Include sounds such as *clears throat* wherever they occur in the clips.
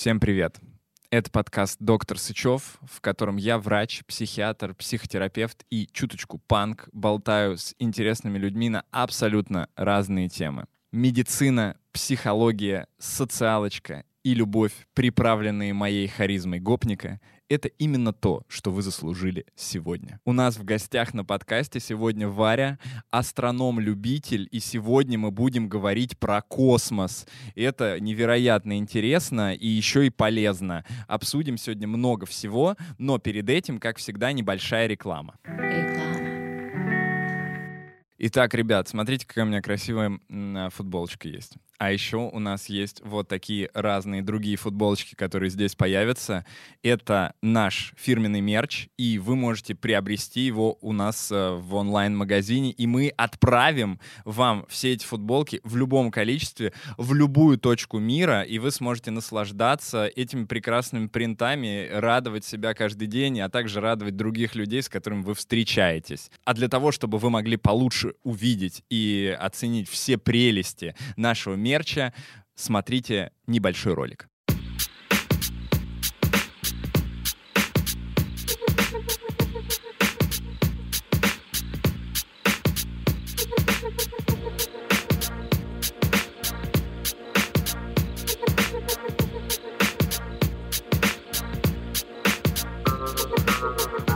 Всем привет! Это подкаст «Доктор Сычев», в котором я врач, психиатр, психотерапевт и чуточку панк болтаю с интересными людьми на абсолютно разные темы. Медицина, психология, социалочка и любовь, приправленные моей харизмой гопника, это именно то, что вы заслужили сегодня. У нас в гостях на подкасте сегодня Варя, астроном-любитель, и сегодня мы будем говорить про космос. Это невероятно интересно и еще и полезно. Обсудим сегодня много всего, но перед этим, как всегда, небольшая реклама. Реклама. Итак, ребят, смотрите, какая у меня красивая футболочка есть. А еще у нас есть вот такие разные другие футболочки, которые здесь появятся. Это наш фирменный мерч, и вы можете приобрести его у нас э, в онлайн-магазине, и мы отправим вам все эти футболки в любом количестве, в любую точку мира, и вы сможете наслаждаться этими прекрасными принтами, радовать себя каждый день, а также радовать других людей, с которыми вы встречаетесь. А для того, чтобы вы могли получше увидеть и оценить все прелести нашего мира, мерча, смотрите небольшой ролик. *laughs*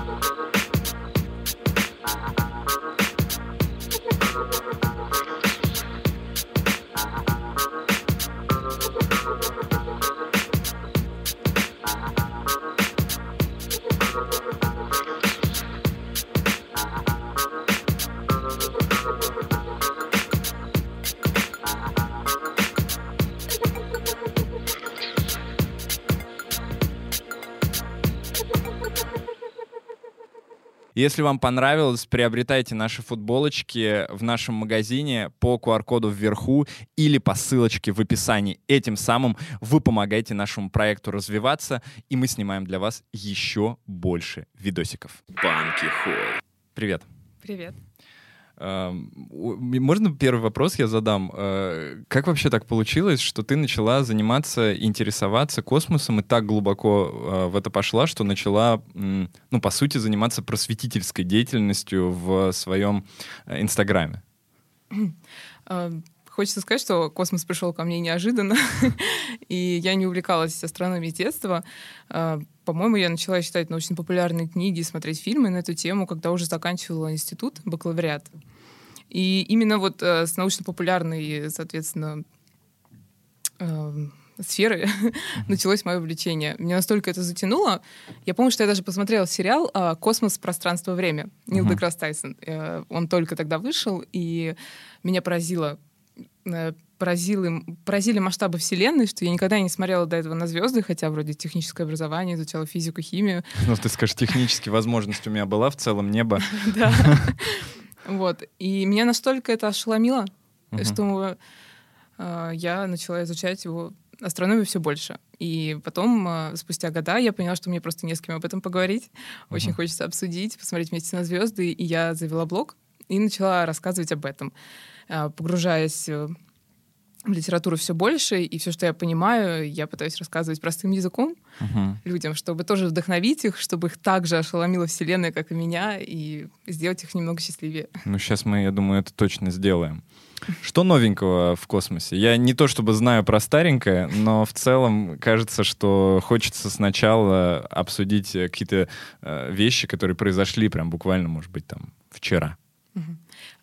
Если вам понравилось, приобретайте наши футболочки в нашем магазине по QR-коду вверху или по ссылочке в описании. Этим самым вы помогаете нашему проекту развиваться, и мы снимаем для вас еще больше видосиков. Банки Холл. Привет. Привет. Можно первый вопрос я задам? Э, как вообще так получилось, что ты начала заниматься, интересоваться космосом и так глубоко э, в это пошла, что начала, ну, по сути, заниматься просветительской деятельностью в своем э, Инстаграме? Хочется сказать, что космос пришел ко мне неожиданно, *laughs* и я не увлекалась астрономией с детства. По-моему, я начала читать научно-популярные книги, смотреть фильмы на эту тему, когда уже заканчивала институт, бакалавриат. И именно вот э, с научно-популярной, соответственно, э, сферы *laughs* началось мое увлечение. Меня настолько это затянуло. Я помню, что я даже посмотрела сериал э, «Космос. Пространство. Время». Нил. Деграсс Тайсон. Э, он только тогда вышел, и меня поразило э, поразили, поразили масштабы Вселенной, что я никогда не смотрела до этого на звезды, хотя вроде техническое образование, изучала физику, химию. Ну, ты скажешь, технически возможность у меня была в целом, небо. *laughs* Да. Вот. И меня настолько это ошеломило, uh-huh. что э, я начала изучать его астрономию все больше. И потом, э, спустя года, я поняла, что мне просто не с кем об этом поговорить. Uh-huh. Очень хочется обсудить, посмотреть вместе на звезды. И я завела блог и начала рассказывать об этом, э, погружаясь в литературу все больше, и все, что я понимаю, я пытаюсь рассказывать простым языком uh-huh. людям, чтобы тоже вдохновить их, чтобы их так же ошеломила Вселенная, как и меня, и сделать их немного счастливее. Ну, сейчас мы, я думаю, это точно сделаем. Что новенького в космосе? Я не то чтобы знаю про старенькое, но в целом кажется, что хочется сначала обсудить какие-то э, вещи, которые произошли прям буквально, может быть, там вчера. Угу.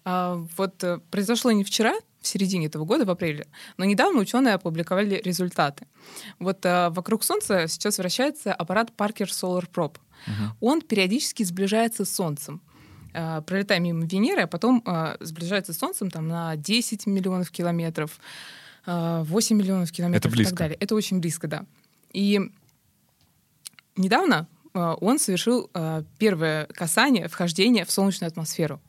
А, вот э, произошло не вчера, середине этого года, в апреле. Но недавно ученые опубликовали результаты. Вот а, вокруг Солнца сейчас вращается аппарат Parker Solar Probe. Uh-huh. Он периодически сближается с Солнцем. А, пролетая мимо Венеры, а потом а, сближается с Солнцем там, на 10 миллионов километров, а, 8 миллионов километров Это близко. и так далее. Это очень близко, да. И недавно а, он совершил а, первое касание, вхождение в солнечную атмосферу.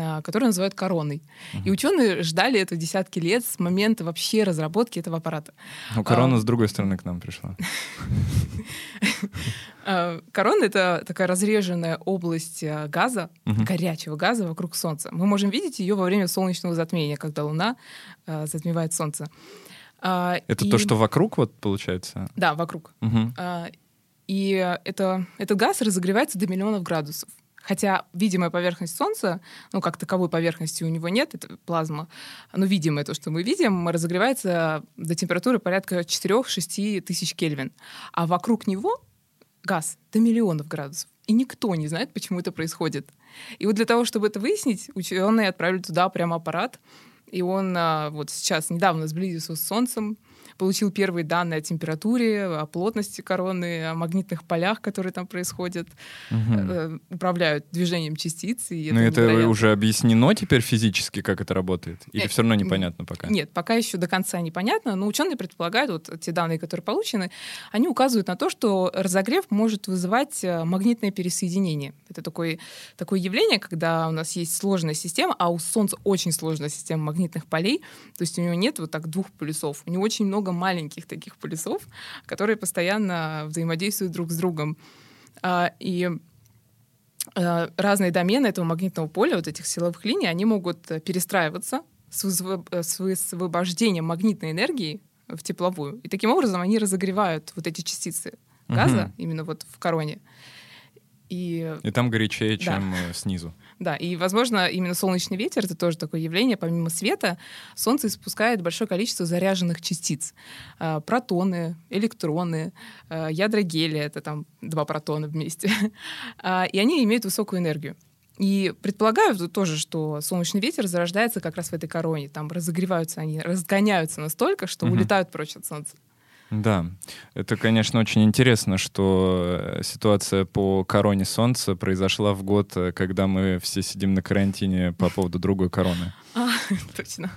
А, которую называют короной. Uh-huh. И ученые ждали это десятки лет с момента вообще разработки этого аппарата. Ну, корона а, с другой стороны к нам пришла. *laughs* А, корона — это такая разреженная область а, газа, горячего газа вокруг Солнца. Мы можем видеть ее во время солнечного затмения, когда Луна затмевает Солнце. А, Это и- то, что вокруг, вот, получается? Да, вокруг. Мгм. А, И это, этот газ разогревается до миллионов градусов. Хотя видимая поверхность Солнца, ну, как таковой поверхности у него нет, это плазма, но видимое то, что мы видим, разогревается до температуры порядка 4-6 тысяч Кельвин. А вокруг него газ до миллионов градусов. И никто не знает, почему это происходит. И вот для того, чтобы это выяснить, ученые отправили туда прямо аппарат, и он а, вот сейчас недавно сблизился с Солнцем, получил первые данные о температуре, о плотности короны, о магнитных полях, которые там происходят, э, управляют движением частиц. И Ну, это невероятно. уже объяснено теперь физически, как это работает? Или Э, все равно непонятно пока? Нет, пока еще до конца непонятно, но ученые предполагают, вот те данные, которые получены, они указывают на то, что разогрев может вызывать э, магнитное пересоединение. Это такое, такое явление, когда у нас есть сложная система, а у Солнца очень сложная система магнитных полей, то есть у него нет вот так двух полюсов, у него очень много маленьких таких полюсов, которые постоянно взаимодействуют друг с другом. А, И э, разные домены этого магнитного поля, вот этих силовых линий, они могут перестраиваться с, с высвобождением магнитной энергии в тепловую. И таким образом они разогревают вот эти частицы газа Мгм. именно вот в короне. И И там горячее, Да. чем э, снизу. *laughs* да, и, возможно, именно солнечный ветер это тоже такое явление. Помимо света, Солнце испускает большое количество заряженных частиц. А, Протоны, электроны, а, ядра гелия, это там два протона вместе. *laughs* А, И они имеют высокую энергию. И предполагаю тоже, что солнечный ветер зарождается как раз в этой короне. Там разогреваются они, разгоняются настолько, что Мгм. улетают прочь от Солнца. Да, это, конечно, очень интересно, что э, ситуация по короне Солнца произошла в год, э, когда мы все сидим на карантине по поводу другой короны. *laughs* А, точно.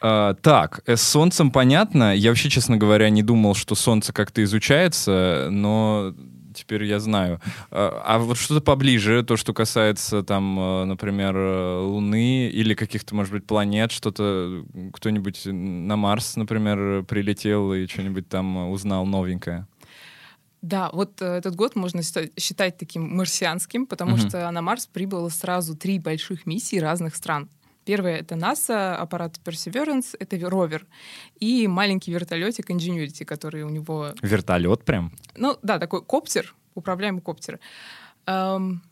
А, так, э, с Солнцем понятно. Я вообще, честно говоря, не думал, что Солнце как-то изучается, но теперь я знаю. А, а вот что-то поближе, то, что касается, там, э, например, э, Луны или каких-то, может быть, планет, что-то кто-нибудь на Марс, например, прилетел и что-нибудь там узнал новенькое. Да, вот э, этот год можно считать, таким марсианским, потому Мгм. что на Марс прибыло сразу три больших миссии разных стран. Первая — это НАСА, аппарат Perseverance, это ровер, и маленький вертолетик Ingenuity, который у него... Вертолет прям? Ну да, такой коптер, управляемый коптер. Эм,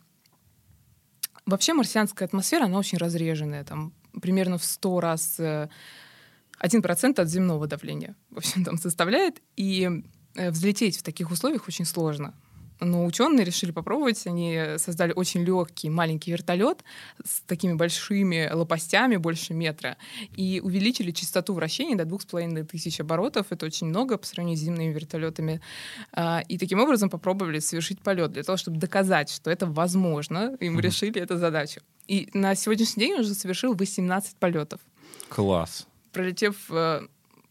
Вообще марсианская атмосфера, она очень разреженная, там примерно в 100 раз э, 1% от земного давления, в общем, там составляет, и э, взлететь в таких условиях очень сложно. Но ученые решили попробовать. Они создали очень легкий маленький вертолет с такими большими лопастями, больше метра, и увеличили частоту вращения до 2500 оборотов. Это очень много по сравнению с земными вертолетами. А, И таким образом попробовали совершить полет для того, чтобы доказать, что это возможно. И мы Мгм. решили эту задачу. И на сегодняшний день он уже совершил 18 полетов Класс. пролетев э,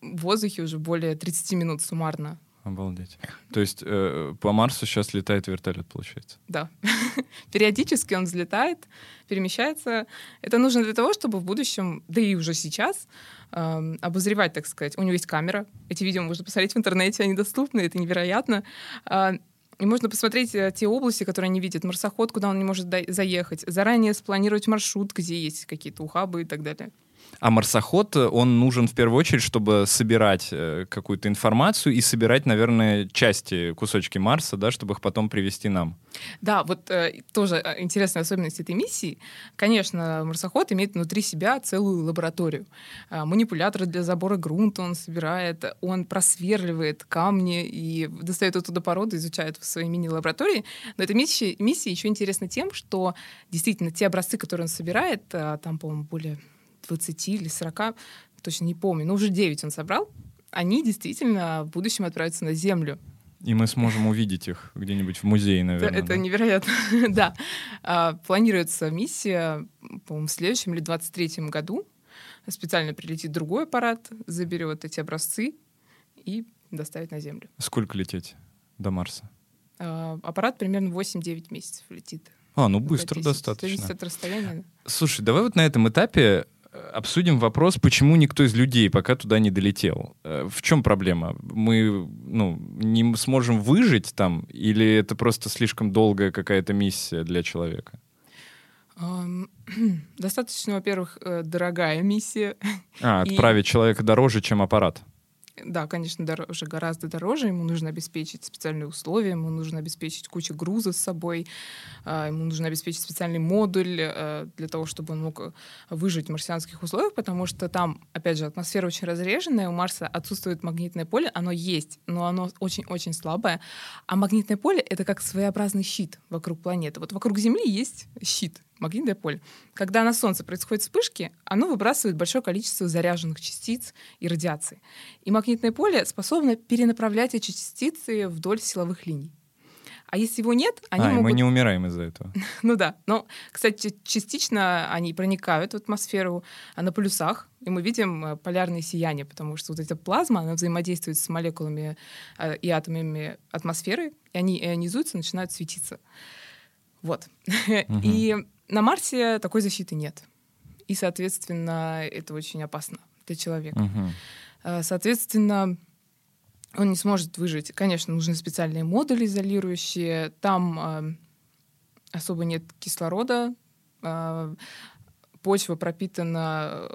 в воздухе уже более 30 минут суммарно. Обалдеть. То есть э, по Марсу сейчас летает вертолет, получается? Да. *laughs* Периодически он взлетает, перемещается. Это нужно для того, чтобы в будущем, да и уже сейчас, эм, обозревать, так сказать. У него есть камера. Эти видео можно посмотреть в интернете, они доступны, это невероятно. А, И можно посмотреть э, те области, которые они видят, марсоход, куда он не может заехать, заранее спланировать маршрут, где есть какие-то ухабы и так далее. А марсоход, э, он нужен в первую очередь, чтобы собирать э, какую-то информацию и собирать, наверное, части, кусочки Марса, да, чтобы их потом привести нам. Да, вот э, тоже э, интересная особенность этой миссии. Конечно, марсоход имеет внутри себя целую лабораторию. А, манипуляторы для забора грунта он собирает, он просверливает камни и достает оттуда породу, изучает в своей мини-лаборатории. Но эта миссия, миссия еще интересна тем, что действительно те образцы, которые он собирает, а, там, по-моему, более 20 или 40, точно не помню, но уже 9 он собрал, они действительно в будущем отправятся на Землю. И мы сможем увидеть их где-нибудь в музее, наверное. это да? невероятно, *laughs* да. А, Планируется миссия, по-моему, в следующем или 23-м году. Специально прилетит другой аппарат, заберет эти образцы и доставит на Землю. Сколько лететь до Марса? А, Аппарат примерно 8-9 месяцев летит. А, ну быстро 10. достаточно. От расстояния. Слушай, давай вот на этом этапе обсудим вопрос, почему никто из людей пока туда не долетел. Э, В чем проблема? Мы ну, не сможем выжить там, или это просто слишком долгая какая-то миссия для человека? *clears throat* Достаточно, во-первых, э, дорогая миссия. А, *laughs* И- отправить человека дороже, чем аппарат. Да, конечно, дороже, гораздо дороже. Ему нужно обеспечить специальные условия, ему нужно обеспечить кучу груза с собой, а, ему нужно обеспечить специальный модуль э, для того, чтобы он мог э, выжить в марсианских условиях, потому что там, опять же, атмосфера очень разреженная, у Марса отсутствует магнитное поле, оно есть, но оно очень-очень слабое. А магнитное поле — это как своеобразный щит вокруг планеты. Вот вокруг Земли есть щит, магнитное поле. Когда на Солнце происходят вспышки, оно выбрасывает большое количество заряженных частиц и радиации. И магнитное поле способно перенаправлять эти частицы вдоль силовых линий. А если его нет, они а, могут... мы не умираем из-за этого. *laughs* Ну да. Но, кстати, частично они проникают в атмосферу а, на полюсах, и мы видим э, полярные сияния, потому что вот эта плазма, она взаимодействует с молекулами э, и атомами атмосферы, и они ионизуются, начинают светиться. Вот. *laughs* И на Марсе такой защиты нет. И, соответственно, это очень опасно для человека. Э, Соответственно, он не сможет выжить. Конечно, нужны специальные модули изолирующие. Там э, особо нет кислорода. э, Почва пропитана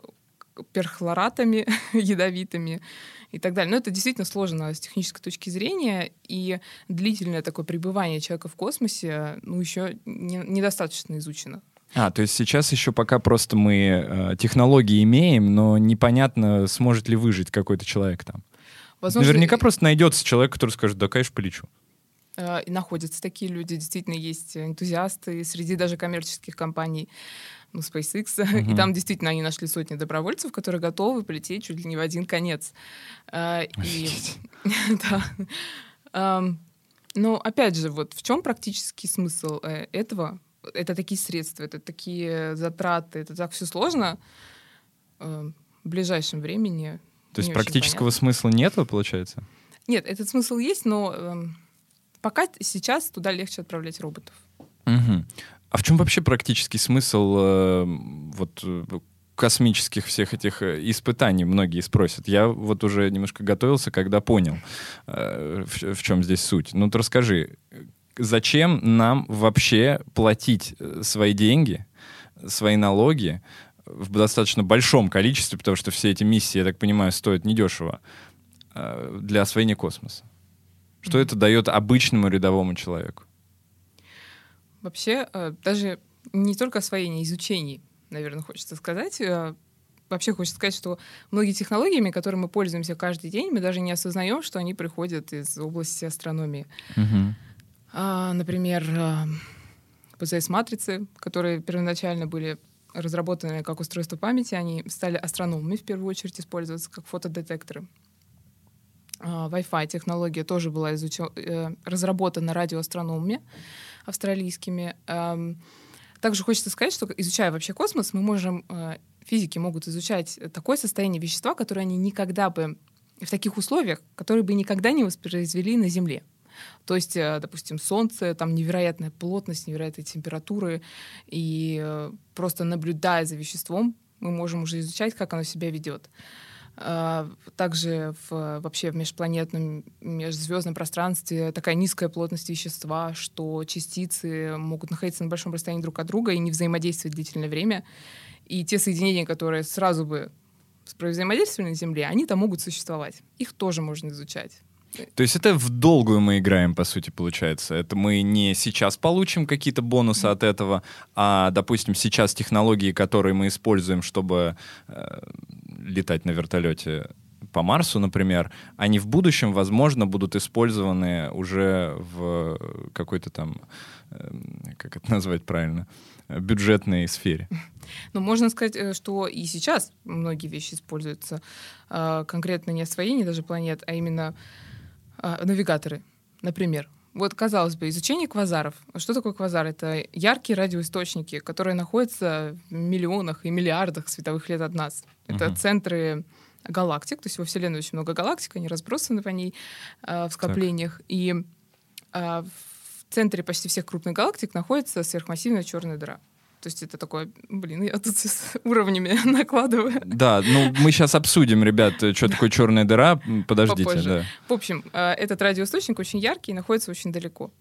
перхлоратами *laughs* ядовитыми и так далее. Но это действительно сложно с технической точки зрения, и длительное такое пребывание человека в космосе ну, еще не- недостаточно изучено. А, то есть сейчас еще пока просто мы э, технологии имеем, но непонятно, сможет ли выжить какой-то человек там. Возможно, Наверняка просто найдется человек, который скажет, да, конечно, полечу. Э, И находятся такие люди, действительно есть энтузиасты среди даже коммерческих компаний, ну, SpaceX, Мгм. и там действительно они нашли сотни добровольцев, которые готовы полететь чуть ли не в один конец. Э, И, *laughs* да. Ам, Но опять же, вот в чем практический смысл э, этого? Это такие средства, это такие затраты, это так все сложно. Э, В ближайшем времени. То есть практического смысла нету, получается? Нет, этот смысл есть, но эм, пока сейчас туда легче отправлять роботов. Мгм. А в чем вообще практический смысл э, вот космических всех этих э, испытаний? Многие спросят. Я вот уже немножко готовился, когда понял, э, в, чем здесь суть. Ну, ты расскажи, э, зачем нам вообще платить э, свои деньги, свои налоги в достаточно большом количестве, потому что все эти миссии, я так понимаю, стоят недешево, э, для освоения космоса? Что это дает обычному рядовому человеку? Вообще, э, даже не только освоение, изучение, наверное, хочется сказать. Э, Вообще хочется сказать, что многие технологиями, которыми мы пользуемся каждый день, мы даже не осознаем, что они приходят из области астрономии. Мгм. А, Например, э, ПЦС-матрицы, которые первоначально были разработаны как устройство памяти, они стали астрономами в первую очередь использоваться как фотодетекторы. А, Wi-Fi технология тоже была э, разработана радиоастрономами австралийскими. Эм, Также хочется сказать, что изучая вообще космос, мы можем, э, физики могут изучать такое состояние вещества, которое они никогда бы в таких условиях, которые бы никогда не воспроизвели на Земле. То есть, э, допустим, Солнце, там невероятная плотность, невероятные температуры, и э, просто наблюдая за веществом, мы можем уже изучать, как оно себя ведет. А, Также в, вообще в межпланетном, межзвездном пространстве такая низкая плотность вещества, что частицы могут находиться на большом расстоянии друг от друга и не взаимодействовать длительное время. И те соединения, которые сразу бы взаимодействовали на Земле, они там могут существовать. Их тоже можно изучать. То есть это в долгую мы играем, по сути, получается. Это мы не сейчас получим какие-то бонусы от этого, а, допустим, сейчас технологии, которые мы используем, чтобы э, летать на вертолете по Марсу, например, они в будущем, возможно, будут использованы уже в какой-то там, э, как это назвать правильно, э, бюджетной сфере. *laughs* Но можно сказать, э, что и сейчас многие вещи используются. а, Конкретно не освоение даже планет, а именно а, навигаторы, например. Вот, казалось бы, изучение квазаров. Что такое квазар? Это яркие радиоисточники, которые находятся в миллионах и миллиардах световых лет от нас. Это Мгм. центры галактик, то есть во Вселенной очень много галактик, они разбросаны по ней а, в скоплениях. И а, в центре почти всех крупных галактик находится сверхмассивная черная дыра. То есть это такое, блин, я тут с уровнями *laughs* накладываю. Да, ну мы сейчас обсудим, ребят, что такое черная дыра. Подождите, Попозже. да. В общем, э, этот радиоисточник очень яркий и находится очень далеко.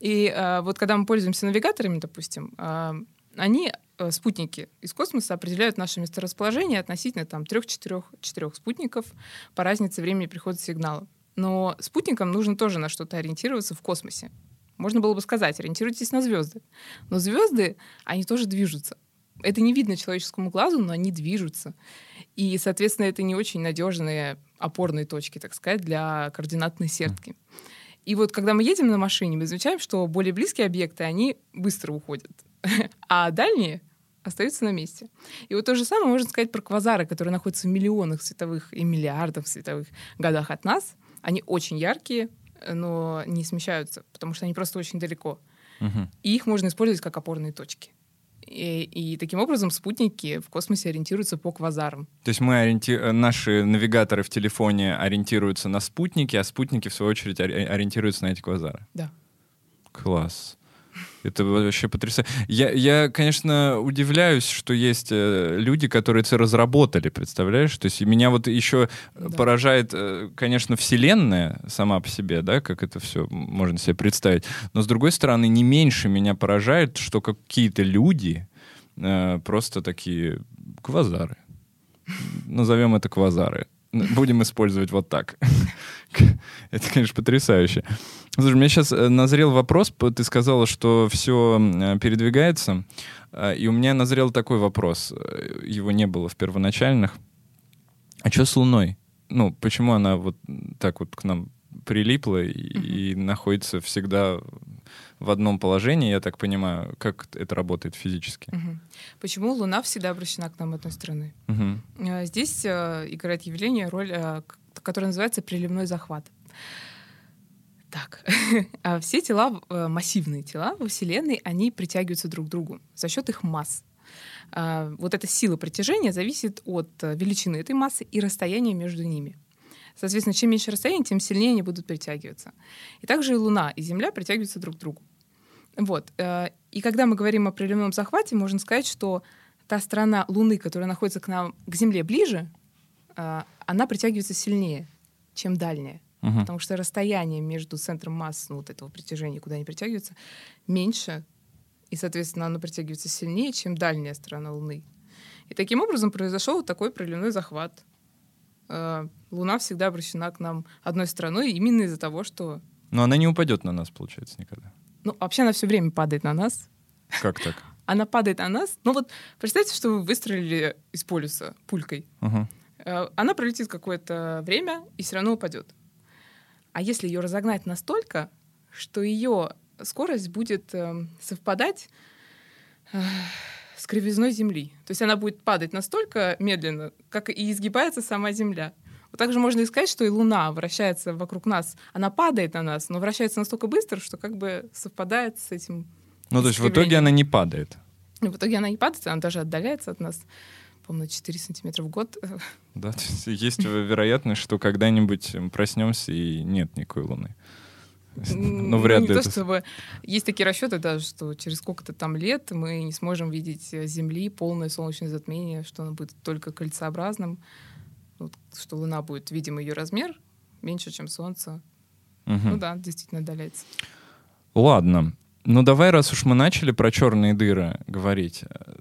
И э, вот когда мы пользуемся навигаторами, допустим, э, Они, спутники из космоса, определяют наше месторасположение относительно там трех-четырех спутников по разнице времени прихода сигнала. Но спутникам нужно тоже на что-то ориентироваться в космосе. Можно было бы сказать, ориентируйтесь на звезды. Но звезды, они тоже движутся. Это не видно человеческому глазу, но они движутся. И, соответственно, это не очень надежные опорные точки, так сказать, для координатной сетки. И вот когда мы едем на машине, мы замечаем, что более близкие объекты, они быстро уходят, а дальние остаются на месте. И вот то же самое можно сказать про квазары, которые находятся в миллионах световых и миллиардах световых годах от нас. Они очень яркие, но не смещаются, потому что они просто очень далеко. Мгм. И их можно использовать как опорные точки. И, и таким образом спутники в космосе ориентируются по квазарам. То есть мы ориенти... э, наши навигаторы в телефоне ориентируются на спутники, а спутники, в свою очередь, ори- ориентируются на эти квазары. Да. Класс. Это вообще потрясающе. Я, я, конечно, удивляюсь, что есть э, люди, которые это разработали, представляешь? То есть меня вот еще э, Да. поражает, э, конечно, Вселенная сама по себе, да, как это все можно себе представить. Но, с другой стороны, не меньше меня поражает, что какие-то люди э, просто такие квазары. Назовем это квазары. Будем использовать вот так. *laughs* Это, конечно, потрясающе. Слушай, у меня сейчас назрел вопрос. Ты сказала, что все передвигается. э, И у меня назрел такой вопрос. э, Его не было в первоначальных. А что с Луной? Ну, почему она вот так вот к нам прилипла и, и находится всегда в одном положении, я так понимаю, как это работает физически? Мгм. Почему Луна всегда обращена к нам одной стороны? Э, Здесь э, играет явление, роль, э, которое называется приливной захват. Так, *laughs* А все тела, э, массивные тела во Вселенной, они притягиваются друг к другу за счет их масс. А, Вот эта сила притяжения зависит от э, величины этой массы и расстояния между ними. Соответственно, чем меньше расстояние, тем сильнее они будут притягиваться. И также и Луна, и Земля притягиваются друг к другу. Вот. э, И когда мы говорим о приливном захвате, можно сказать, что та сторона Луны, которая находится к нам, к Земле ближе, она притягивается сильнее, чем дальняя. Мгм. Потому что расстояние между центром масс, ну, вот этого притяжения, куда они притягиваются, меньше, и, соответственно, оно притягивается сильнее, чем дальняя сторона Луны. И таким образом произошел такой приливной захват. Э, Луна всегда обращена к нам одной стороной именно из-за того, что... Но она не упадет на нас, получается, никогда. Ну, вообще она все время падает на нас. Как так? *laughs* Она падает на нас. Ну вот представьте, что вы выстрелили из полюса пулькой. Э, Она пролетит какое-то время и все равно упадет. А если ее разогнать настолько, что ее скорость будет эм, совпадать э, с кривизной Земли. То есть она будет падать настолько медленно, как и изгибается сама Земля. Вот также можно и сказать, что и Луна вращается вокруг нас. Она падает на нас, но вращается настолько быстро, что как бы совпадает с этим. Ну, то есть в итоге она не падает. В итоге она не падает, она даже отдаляется от нас, по-моему, на 4 сантиметра в год. *laughs* Да, то есть есть вероятность, что когда-нибудь проснемся и нет никакой Луны. Ну, вряд не ли то, это... чтобы... Есть такие расчеты даже, что через сколько-то там лет мы не сможем видеть э, Земли полное солнечное затмение, что оно будет только кольцеобразным, вот, что Луна будет, видимо, ее размер меньше, чем Солнце. Мгм. Ну да, действительно отдаляется. Ладно. Ну, давай, раз уж мы начали про черные дыры говорить, э,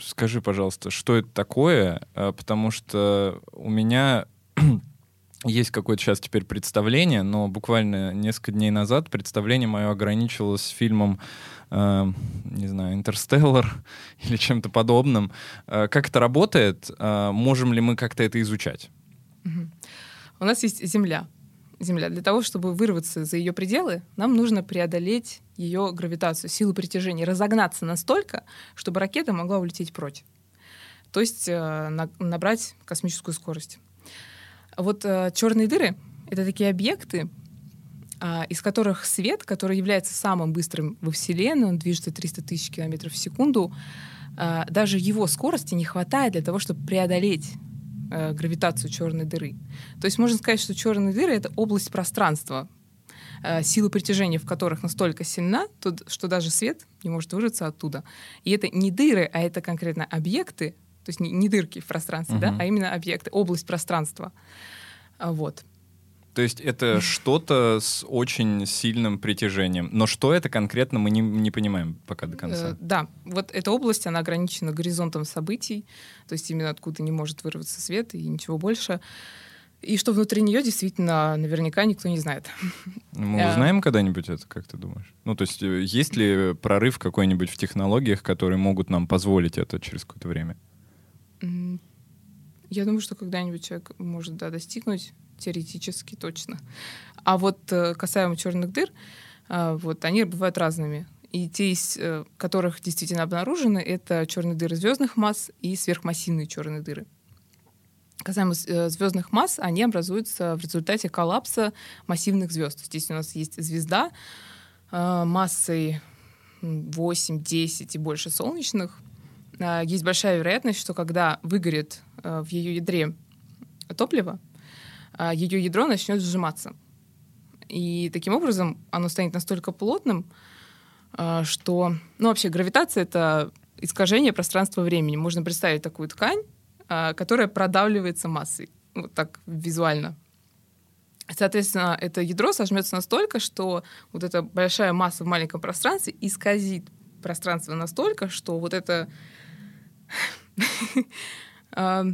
скажи, пожалуйста, что это такое? Э, Потому что у меня *clears throat* есть какое-то сейчас теперь представление, но буквально несколько дней назад представление мое ограничивалось фильмом, э, не знаю, «Интерстеллар» *laughs* или чем-то подобным. Э, Как это работает? Э, Можем ли мы как-то это изучать? У нас есть Земля. Земля. Для того, чтобы вырваться за ее пределы, нам нужно преодолеть ее гравитацию, силу притяжения, разогнаться настолько, чтобы ракета могла улететь прочь. То есть э, на- набрать космическую скорость. Вот черные дыры — это такие объекты, а, из которых свет, который является самым быстрым во Вселенной, он движется 300 тысяч километров в секунду, а, даже его скорости не хватает для того, чтобы преодолеть э, гравитацию черной дыры. То есть можно сказать, что черные дыры — это область пространства, э, сила притяжения в которых настолько сильна, то- что даже свет не может вырваться оттуда. И это не дыры, а это конкретно объекты, то есть не, не дырки в пространстве, да, Мгм. а именно объекты, область пространства. А, Вот. То есть это что-то с очень сильным притяжением. Но что это конкретно, мы не, не понимаем пока до конца. Э, да, вот эта область, она ограничена горизонтом событий, то есть именно откуда не может вырваться свет и ничего больше. И что внутри нее действительно наверняка никто не знает. Мы э, узнаем когда-нибудь это, как ты думаешь? Ну, то есть э, есть ли прорыв какой-нибудь в технологиях, которые могут нам позволить это через какое-то время? Я думаю, что когда-нибудь человек может да, достигнуть теоретически точно. А вот э, касаемо черных дыр, вот они бывают разными. И те, из которых действительно обнаружены, это черные дыры звездных масс и сверхмассивные черные дыры. Касаемо э, звездных масс, они образуются в результате коллапса массивных звезд. Здесь у нас есть звезда э, массой 8, 10 и больше солнечных. Э, есть большая вероятность, что когда выгорит в ее ядре топливо, ее ядро начнет сжиматься. И таким образом оно станет настолько плотным, что... Ну, вообще, гравитация — это искажение пространства-времени. Можно представить такую ткань, а, которая продавливается массой. Вот так визуально. Соответственно, это ядро сожмется настолько, что вот эта большая масса в маленьком пространстве исказит пространство настолько, что вот это *laughs* а,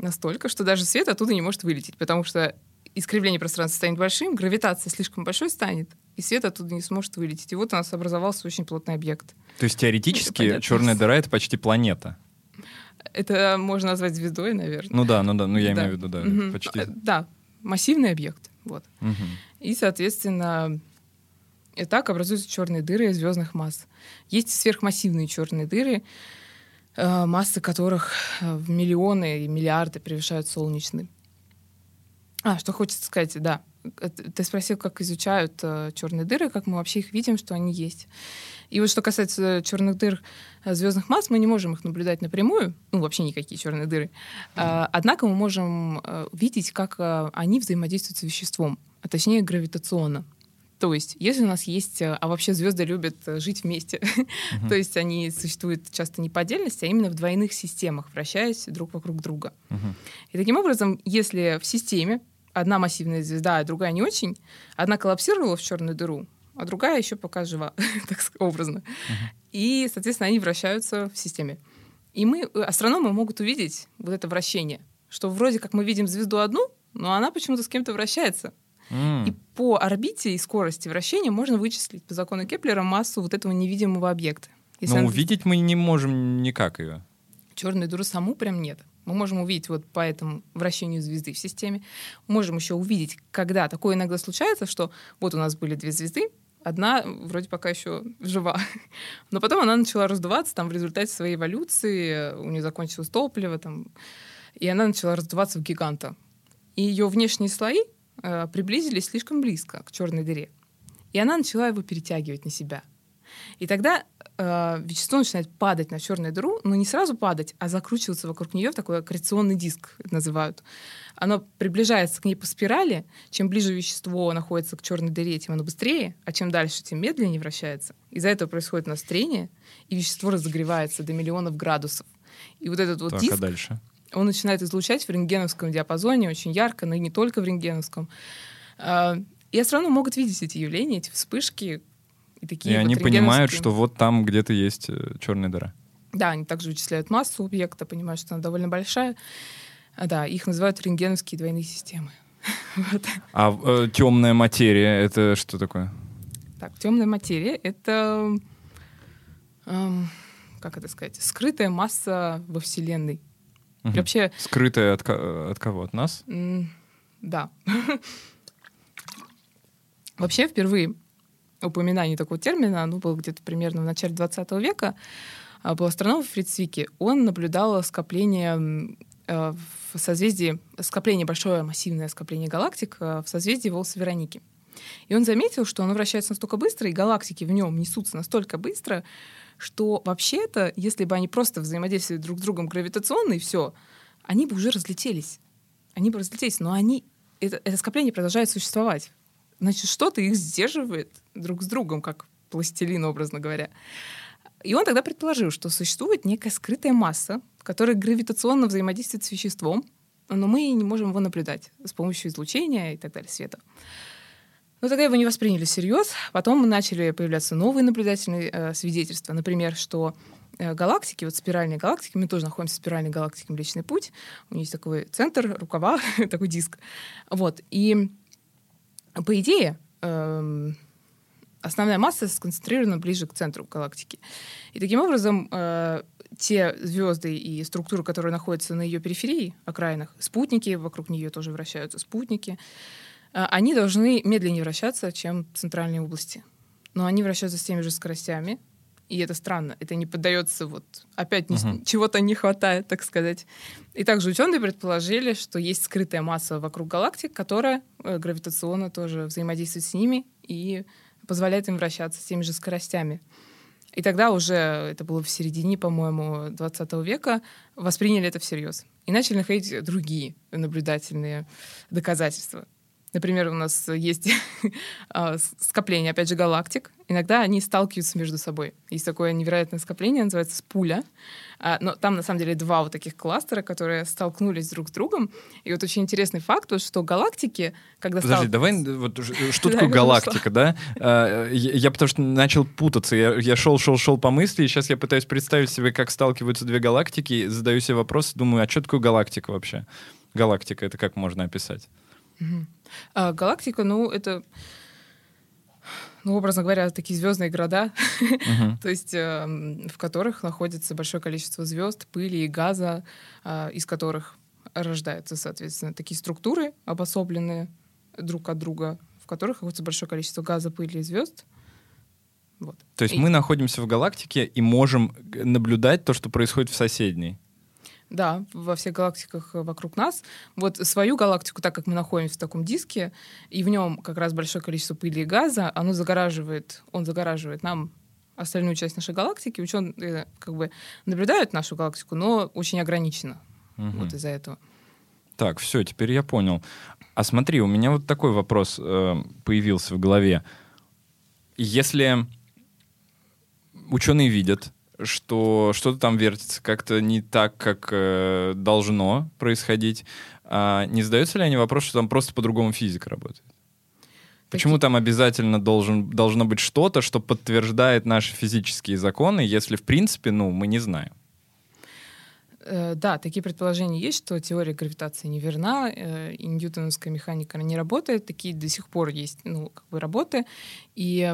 настолько, что даже свет оттуда не может вылететь, потому что искривление пространства станет большим, гравитация слишком большой станет, и свет оттуда не сможет вылететь. И вот у нас образовался очень плотный объект. То есть теоретически черная дыра — это почти планета? Это можно назвать звездой, наверное. Ну да, ну да, ну я да. имею в виду, да, угу. почти. Да, массивный объект. Вот. Угу. И, соответственно, и так образуются черные дыры звездных масс. Есть сверхмассивные черные дыры, э, массы которых э, в миллионы и миллиарды превышают солнечные. А, что хочется сказать, да. Ты спросил, как изучают э, черные дыры, как мы вообще их видим, что они есть. И вот что касается черных дыр э, звездных масс, мы не можем их наблюдать напрямую, ну вообще никакие черные дыры. Mm-hmm. Однако мы можем э, видеть, как э, они взаимодействуют с веществом, а точнее гравитационно. То есть, если у нас есть, а вообще звезды любят жить вместе, uh-huh. *laughs* то есть они существуют часто не по отдельности, а именно в двойных системах, вращаясь друг вокруг друга. Uh-huh. И таким образом, если в системе одна массивная звезда, а другая не очень, одна коллапсировала в черную дыру, а другая еще пока жива, *laughs* так образно. Uh-huh. И, соответственно, они вращаются в системе. И мы, э, астрономы могут увидеть вот это вращение, что вроде как мы видим звезду одну, но она почему-то с кем-то вращается. Mm. И по орбите и скорости вращения можно вычислить по закону Кеплера массу вот этого невидимого объекта. Если но она... увидеть мы не можем никак ее. Черную дыру саму прям нет. Мы можем увидеть вот по этому вращению звезды в системе. Можем еще увидеть, когда такое иногда случается, что вот у нас были две звезды, Одна вроде пока еще жива. *laughs* Но потом она начала раздуваться там в результате своей эволюции, у нее закончилось топливо, там, и она начала раздуваться в гиганта. И ее внешние слои э, приблизились слишком близко к черной дыре. И она начала его перетягивать на себя. И тогда э, вещество начинает падать на черную дыру, но не сразу падать, а закручиваться вокруг нее в такой аккреционный диск, называют. Оно приближается к ней по спирали. Чем ближе вещество находится к черной дыре, тем оно быстрее, а чем дальше, тем медленнее вращается. Из-за этого происходит настроение, и вещество разогревается до миллионов градусов. И вот этот вот так, диск, а дальше? Он начинает излучать в рентгеновском диапазоне очень ярко, но и не только в рентгеновском. А, и астрономы могут видеть эти явления, эти вспышки, и такие и вот они понимают, что вот там где-то есть э, черная дыра. Да, они также вычисляют массу объекта, понимают, что она довольно большая. А, да, их называют рентгеновские двойные системы. *laughs* вот. А э, темная материя это что такое? Так, темная материя это эм, как это сказать, скрытая масса во Вселенной. Угу. Вообще скрытая от, от кого? От нас? Да. *laughs* Вообще впервые упоминание такого термина, оно было где-то примерно в начале 20 века, а, был астроном Фриц Вики. Он наблюдал скопление э, в созвездии, скопление, большое массивное скопление галактик э, в созвездии Волоса Вероники. И он заметил, что оно вращается настолько быстро, и галактики в нем несутся настолько быстро, что вообще-то, если бы они просто взаимодействовали друг с другом гравитационно и все, они бы уже разлетелись. Они бы разлетелись, но они, это, это скопление продолжает существовать значит, что-то их сдерживает друг с другом, как пластилин, образно говоря. И он тогда предположил, что существует некая скрытая масса, которая гравитационно взаимодействует с веществом, но мы не можем его наблюдать с помощью излучения и так далее, света. Но тогда его не восприняли всерьез. Потом начали появляться новые наблюдательные э, свидетельства. Например, что э, галактики, вот спиральные галактики, мы тоже находимся в спиральной галактике Млечный Путь. У нее есть такой центр, рукава, *laughs* такой диск. Вот. И по идее, э, основная масса сконцентрирована ближе к центру галактики. И таким образом э, те звезды и структуры, которые находятся на ее периферии, окраинах, спутники, вокруг нее тоже вращаются спутники, они должны медленнее вращаться, чем центральные области. Но они вращаются с теми же скоростями, и это странно. Это не поддается вот опять uh-huh. чего-то не хватает, так сказать. И также ученые предположили, что есть скрытая масса вокруг галактик, которая э, гравитационно тоже взаимодействует с ними и позволяет им вращаться с теми же скоростями. И тогда уже, это было в середине, по-моему, 20 века, восприняли это всерьез. И начали находить другие наблюдательные доказательства. Например, у нас есть *laughs* а, скопление, опять же, галактик. Иногда они сталкиваются между собой. Есть такое невероятное скопление, называется спуля. А, но там, на самом деле, два вот таких кластера, которые столкнулись друг с другом. И вот очень интересный факт, что галактики, когда Подожди, давай вот, что такое галактика, да? А, я потому что начал путаться. Я шел, шел, шел по мысли, и сейчас я пытаюсь представить себе, как сталкиваются две галактики, задаю себе вопрос, думаю, а что такое галактика вообще? Галактика — это как можно описать? А галактика, ну, это, ну, образно говоря, такие звездные города, uh-huh. *laughs* то есть э, в которых находится большое количество звезд, пыли и газа, э, из которых рождаются, соответственно, такие структуры, обособленные друг от друга, в которых находится большое количество газа, пыли и звезд. Вот. То есть и... мы находимся в галактике и можем наблюдать то, что происходит в соседней. Да, во всех галактиках э, вокруг нас. Вот свою галактику, так как мы находимся в таком диске, и в нем как раз большое количество пыли и газа, оно загораживает, он загораживает нам остальную часть нашей галактики. Ученые э, как бы наблюдают нашу галактику, но очень ограниченно. Угу. Вот из-за этого. Так, все, теперь я понял. А смотри, у меня вот такой вопрос э, появился в голове. Если ученые видят, что что-то там вертится как-то не так, как э, должно происходить. А не задаются ли они вопрос, что там просто по-другому физика работает? Почему там обязательно должен, должно быть что-то, что подтверждает наши физические законы, если, в принципе, ну, мы не знаем? Э, да, такие предположения есть, что теория гравитации неверна, э, и ньютоновская механика не работает. Такие до сих пор есть ну, как бы работы. И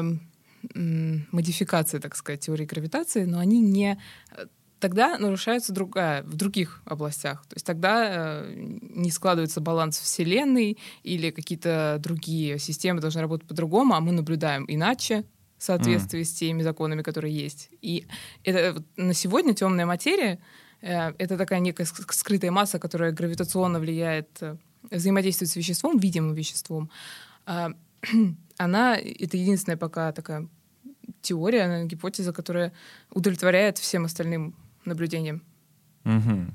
модификации, так сказать, теории гравитации, но они не э, тогда нарушается другая в других областях. То есть тогда э, не складывается баланс Вселенной или какие-то другие системы должны работать по-другому, а мы наблюдаем иначе в соответствии mm. с теми законами, которые есть. И это на сегодня темная материя э, это такая некая скрытая масса, которая гравитационно влияет, э, взаимодействует с веществом, видимым веществом. Э, *clears throat* она это единственная пока такая теория, она гипотеза, которая удовлетворяет всем остальным наблюдениям. Угу.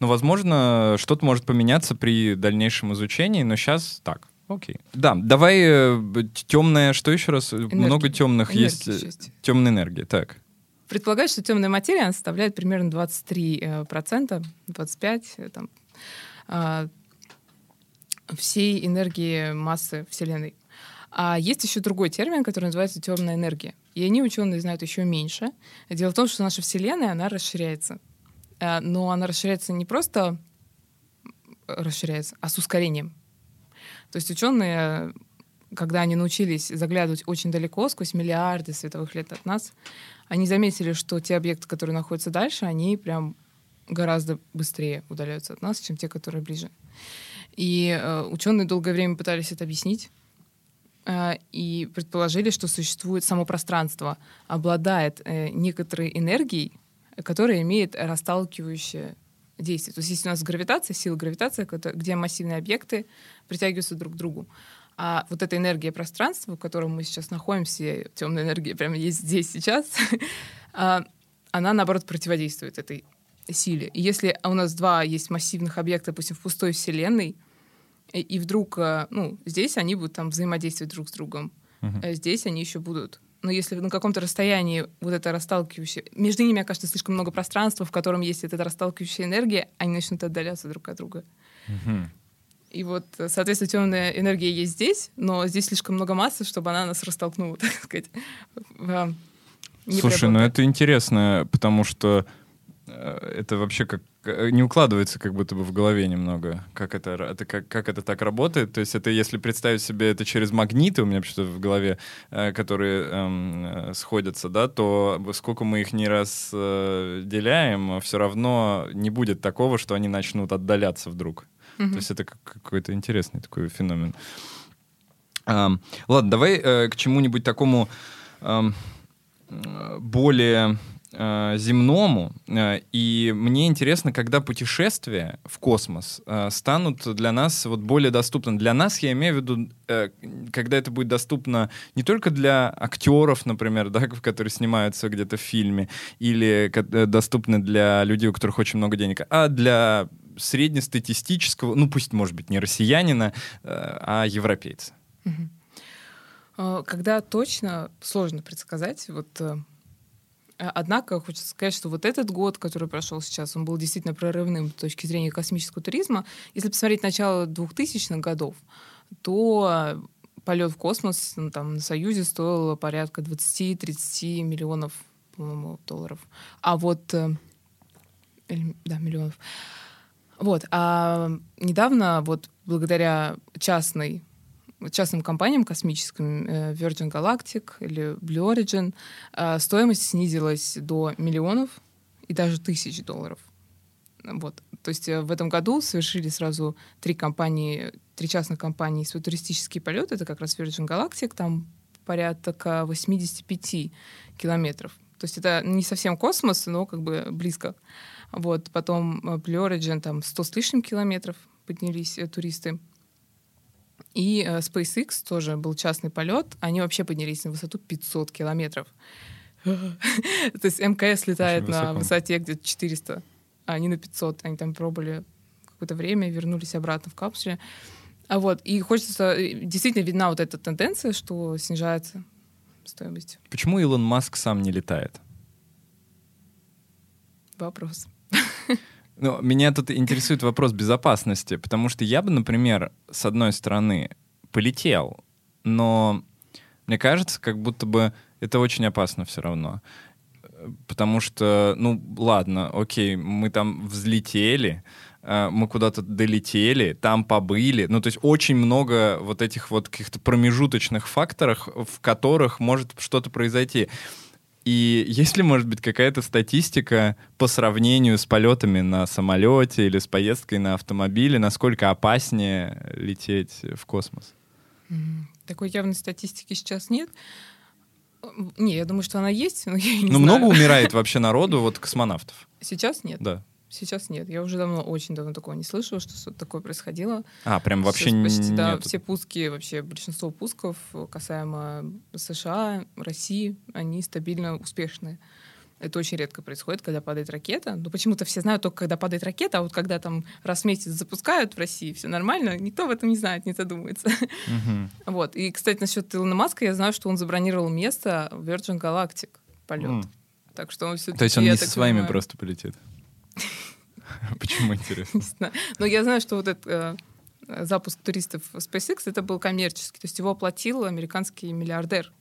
Ну, возможно, что-то может поменяться при дальнейшем изучении, но сейчас так. Окей. Да, давай э, темная, что еще раз? Энергия. Много темных Энергия, есть. Часть. Темная энергия, так. Предполагают, что темная материя она составляет примерно 23%, 25% э, там, э, всей энергии массы Вселенной. А есть еще другой термин, который называется темная энергия. И они, ученые, знают еще меньше. Дело в том, что наша Вселенная, она расширяется. А, но она расширяется не просто расширяется, а с ускорением. То есть ученые, когда они научились заглядывать очень далеко, сквозь миллиарды световых лет от нас, они заметили, что те объекты, которые находятся дальше, они прям гораздо быстрее удаляются от нас, чем те, которые ближе. И э, ученые долгое время пытались это объяснить, Э, и предположили, что существует само пространство, обладает э, некоторой энергией, которая имеет расталкивающее действие. То есть есть у нас гравитация, сила гравитации, где массивные объекты притягиваются друг к другу. А вот эта энергия пространства, в котором мы сейчас находимся, темная энергия прямо есть здесь сейчас, *laughs* а, она, наоборот, противодействует этой силе. И если у нас два есть массивных объекта, допустим, в пустой Вселенной, и вдруг, э, ну, здесь они будут там взаимодействовать друг с другом, uh-huh. здесь они еще будут. Но если на каком-то расстоянии вот это расталкивающее... Между ними окажется слишком много пространства, в котором есть эта расталкивающая энергия, они начнут отдаляться друг от друга. Мгм. И вот, э, соответственно, темная энергия есть здесь, но здесь слишком много массы, чтобы она нас растолкнула, *laughs* так сказать. а, Слушай, ну это интересно, потому что это вообще как не укладывается как будто бы в голове немного, как это, это как, как это так работает. То есть это если представить себе это через магниты, у меня что-то в голове, э, которые эм, э, сходятся, да, то сколько мы их не разделяем, все равно не будет такого, что они начнут отдаляться вдруг. Мгм. То есть это как- какой-то интересный такой феномен. Ам, ладно, давай э, к чему-нибудь такому ам, э, более э, земному. Э, И мне интересно, когда путешествия в космос э, станут для нас вот более доступны. Для нас, я имею в виду, когда это будет доступно не только для актеров, например, *laughs* да, которые снимаются где-то в фильме, или э, доступны для людей, у которых очень много денег, а для среднестатистического, ну пусть, может быть, не россиянина, а европейца. А, Когда точно, сложно предсказать. Вот, однако хочется сказать, что вот этот год, который прошел сейчас, он был действительно прорывным с точки зрения космического туризма. Если посмотреть начало 2000-х годов, то полет в космос ну, там, на Союзе стоил порядка 20-30 миллионов, по-моему, долларов. А вот... э, да, миллионов. Вот. А недавно вот благодаря частной частным компаниям космическим, э, Virgin Galactic или Blue Origin, э, стоимость снизилась до миллионов и даже тысяч долларов. Вот. То есть э, в этом году совершили сразу три компании, три частных компании свой туристический полет. Это как раз Virgin Galactic, там порядка 85 километров. То есть это не совсем космос, но как бы близко. Вот. Потом Blue Origin, там 100 с лишним километров поднялись туристы. И э, SpaceX тоже был частный полет. Они вообще поднялись на высоту 500 километров. *laughs* То есть МКС летает на высоте где-то 400, а они на 500. Они там пробовали какое-то время, вернулись обратно в капсуле. А вот, и хочется... э, Действительно видна вот эта тенденция, что снижается стоимость. Почему Илон Маск сам не летает? Вопрос. *laughs* Ну, меня тут интересует вопрос безопасности, потому что я бы, например, с одной стороны, полетел, но мне кажется, как будто бы это очень опасно все равно. Потому что, ну, ладно, окей, мы там взлетели, э, мы куда-то долетели, там побыли. Ну, то есть очень много вот этих вот каких-то промежуточных факторов, в которых может что-то произойти. И есть ли, может быть, какая-то статистика по сравнению с полетами на самолете или с поездкой на автомобиле, насколько опаснее лететь в космос? Такой явной статистики сейчас нет. Не, я думаю, что она есть, но я не Ну, знаю. много умирает вообще *laughs* народу, вот космонавтов. Сейчас нет. Да. Сейчас нет. Я уже давно, очень давно такого не слышала, что что-то такое происходило. А, прям вообще Сейчас почти, да, нет. все пуски, вообще большинство пусков касаемо США, России, они стабильно успешные. Это очень редко происходит, когда падает ракета. Но почему-то все знают только, когда падает ракета, а вот когда там раз в месяц запускают в России, все нормально, никто в этом не знает, не задумывается. Мгм. *laughs* Вот. И, кстати, насчет Илона Маска, я знаю, что он забронировал место в Virgin Galactic полет. М. Так что он все То есть он не со своими просто полетит? *laughs* Почему интересно? Не знаю. Но я знаю, что вот этот э, запуск туристов SpaceX это был коммерческий. То есть его оплатил американский миллиардер.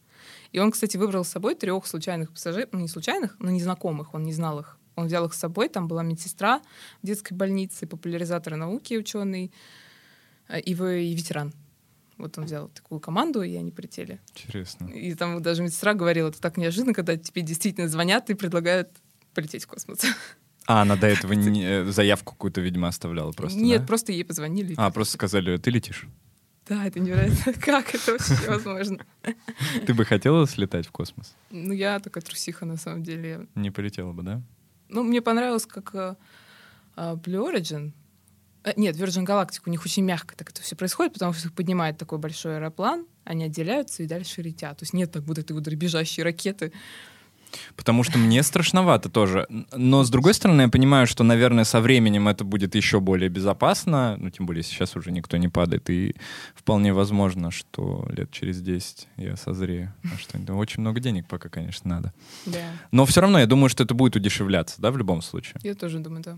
И он, кстати, выбрал с собой трех случайных пассажиров, ну не случайных, но незнакомых, он не знал их. Он взял их с собой, там была медсестра в детской больнице, популяризатор науки, ученый э, и, вы- и ветеран. Вот он взял такую команду, и они полетели. Интересно. И там даже медсестра говорила, это так неожиданно, когда тебе действительно звонят и предлагают полететь в космос. *laughs* А, она до этого не- э, заявку какую-то, видимо, оставляла просто, Нет, да? просто ей позвонили. А, просто сказали, ты летишь. Да, это невероятно. *laughs* Как это вообще возможно? *laughs* Ты бы хотела слетать в космос? Ну, я такая трусиха, на самом деле. Не полетела бы, да? Ну, мне понравилось, как э, а, Blue Origin... э, Нет, Virgin Galactic, у них очень мягко так это все происходит, потому что их поднимает такой большой аэроплан, они отделяются и дальше летят. То есть нет так вот этой вот дребезжащей ракеты. Потому что мне страшновато тоже. Но, с другой стороны, я понимаю, что, наверное, со временем это будет еще более безопасно. Ну, тем более, сейчас уже никто не падает. И вполне возможно, что лет через 10 я созрею. А что очень много денег пока, конечно, надо. Да. Но все равно я думаю, что это будет удешевляться, да, в любом случае. Я тоже думаю, да.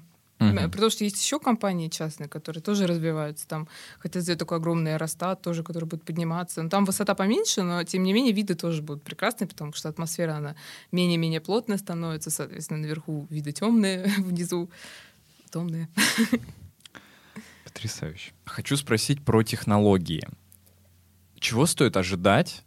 При том, что есть еще компании частные, которые тоже развиваются. Там хотят сделать такой огромный аэростат, тоже, который будет подниматься. Но там высота поменьше, но тем не менее виды тоже будут прекрасные, потому что атмосфера, она менее-менее плотная становится, соответственно, наверху виды темные, *laughs* внизу темные. Потрясающе. Хочу спросить про технологии. Чего стоит ожидать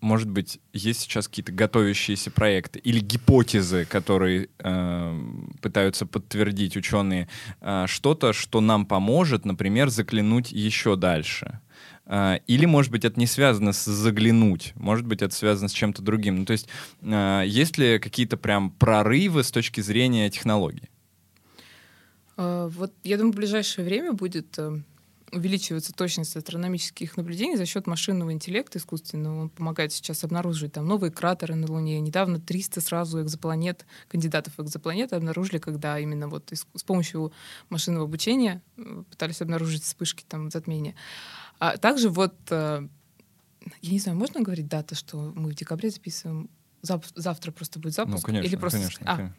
может быть, есть сейчас какие-то готовящиеся проекты или гипотезы, которые э, пытаются подтвердить ученые, э, что-то, что нам поможет, например, заглянуть еще дальше. Э, или, может быть, это не связано с заглянуть, может быть, это связано с чем-то другим. Ну, то есть, э, есть ли какие-то прям прорывы с точки зрения технологий? Э, вот, я думаю, в ближайшее время будет э, увеличивается точность астрономических наблюдений за счет машинного интеллекта искусственного. Он помогает сейчас обнаруживать там новые кратеры на Луне. Недавно 300 сразу экзопланет, кандидатов в экзопланеты обнаружили, когда именно вот с помощью машинного обучения пытались обнаружить вспышки там затмения. А также вот, э, я не знаю, можно говорить дата, что мы в декабре записываем? Завтра просто будет запуск? Ну, конечно, Или просто... конечно. А,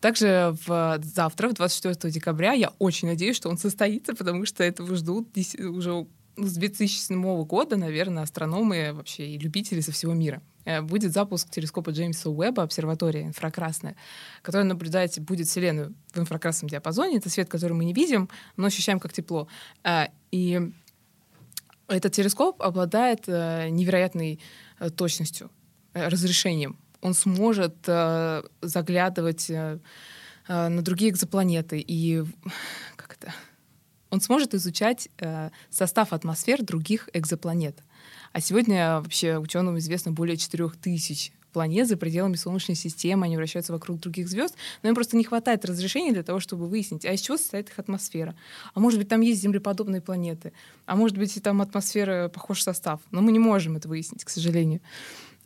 также в, завтра, в 24 декабря, я очень надеюсь, что он состоится, потому что этого ждут уже с 2007 года, наверное, астрономы вообще и любители со всего мира. Э, будет запуск телескопа Джеймса Уэбба, обсерватория инфракрасная, которая наблюдает, будет Вселенную в инфракрасном диапазоне. Это свет, который мы не видим, но ощущаем как тепло. Э, и этот телескоп обладает э, невероятной точностью, разрешением он сможет э, заглядывать э, э, на другие экзопланеты и как это? Он сможет изучать э, состав атмосфер других экзопланет. А сегодня вообще ученым известно более 4000 планет за пределами Солнечной системы, они вращаются вокруг других звезд, но им просто не хватает разрешения для того, чтобы выяснить, а из чего состоит их атмосфера. А может быть, там есть землеподобные планеты, а может быть, и там атмосфера похож состав. Но мы не можем это выяснить, к сожалению.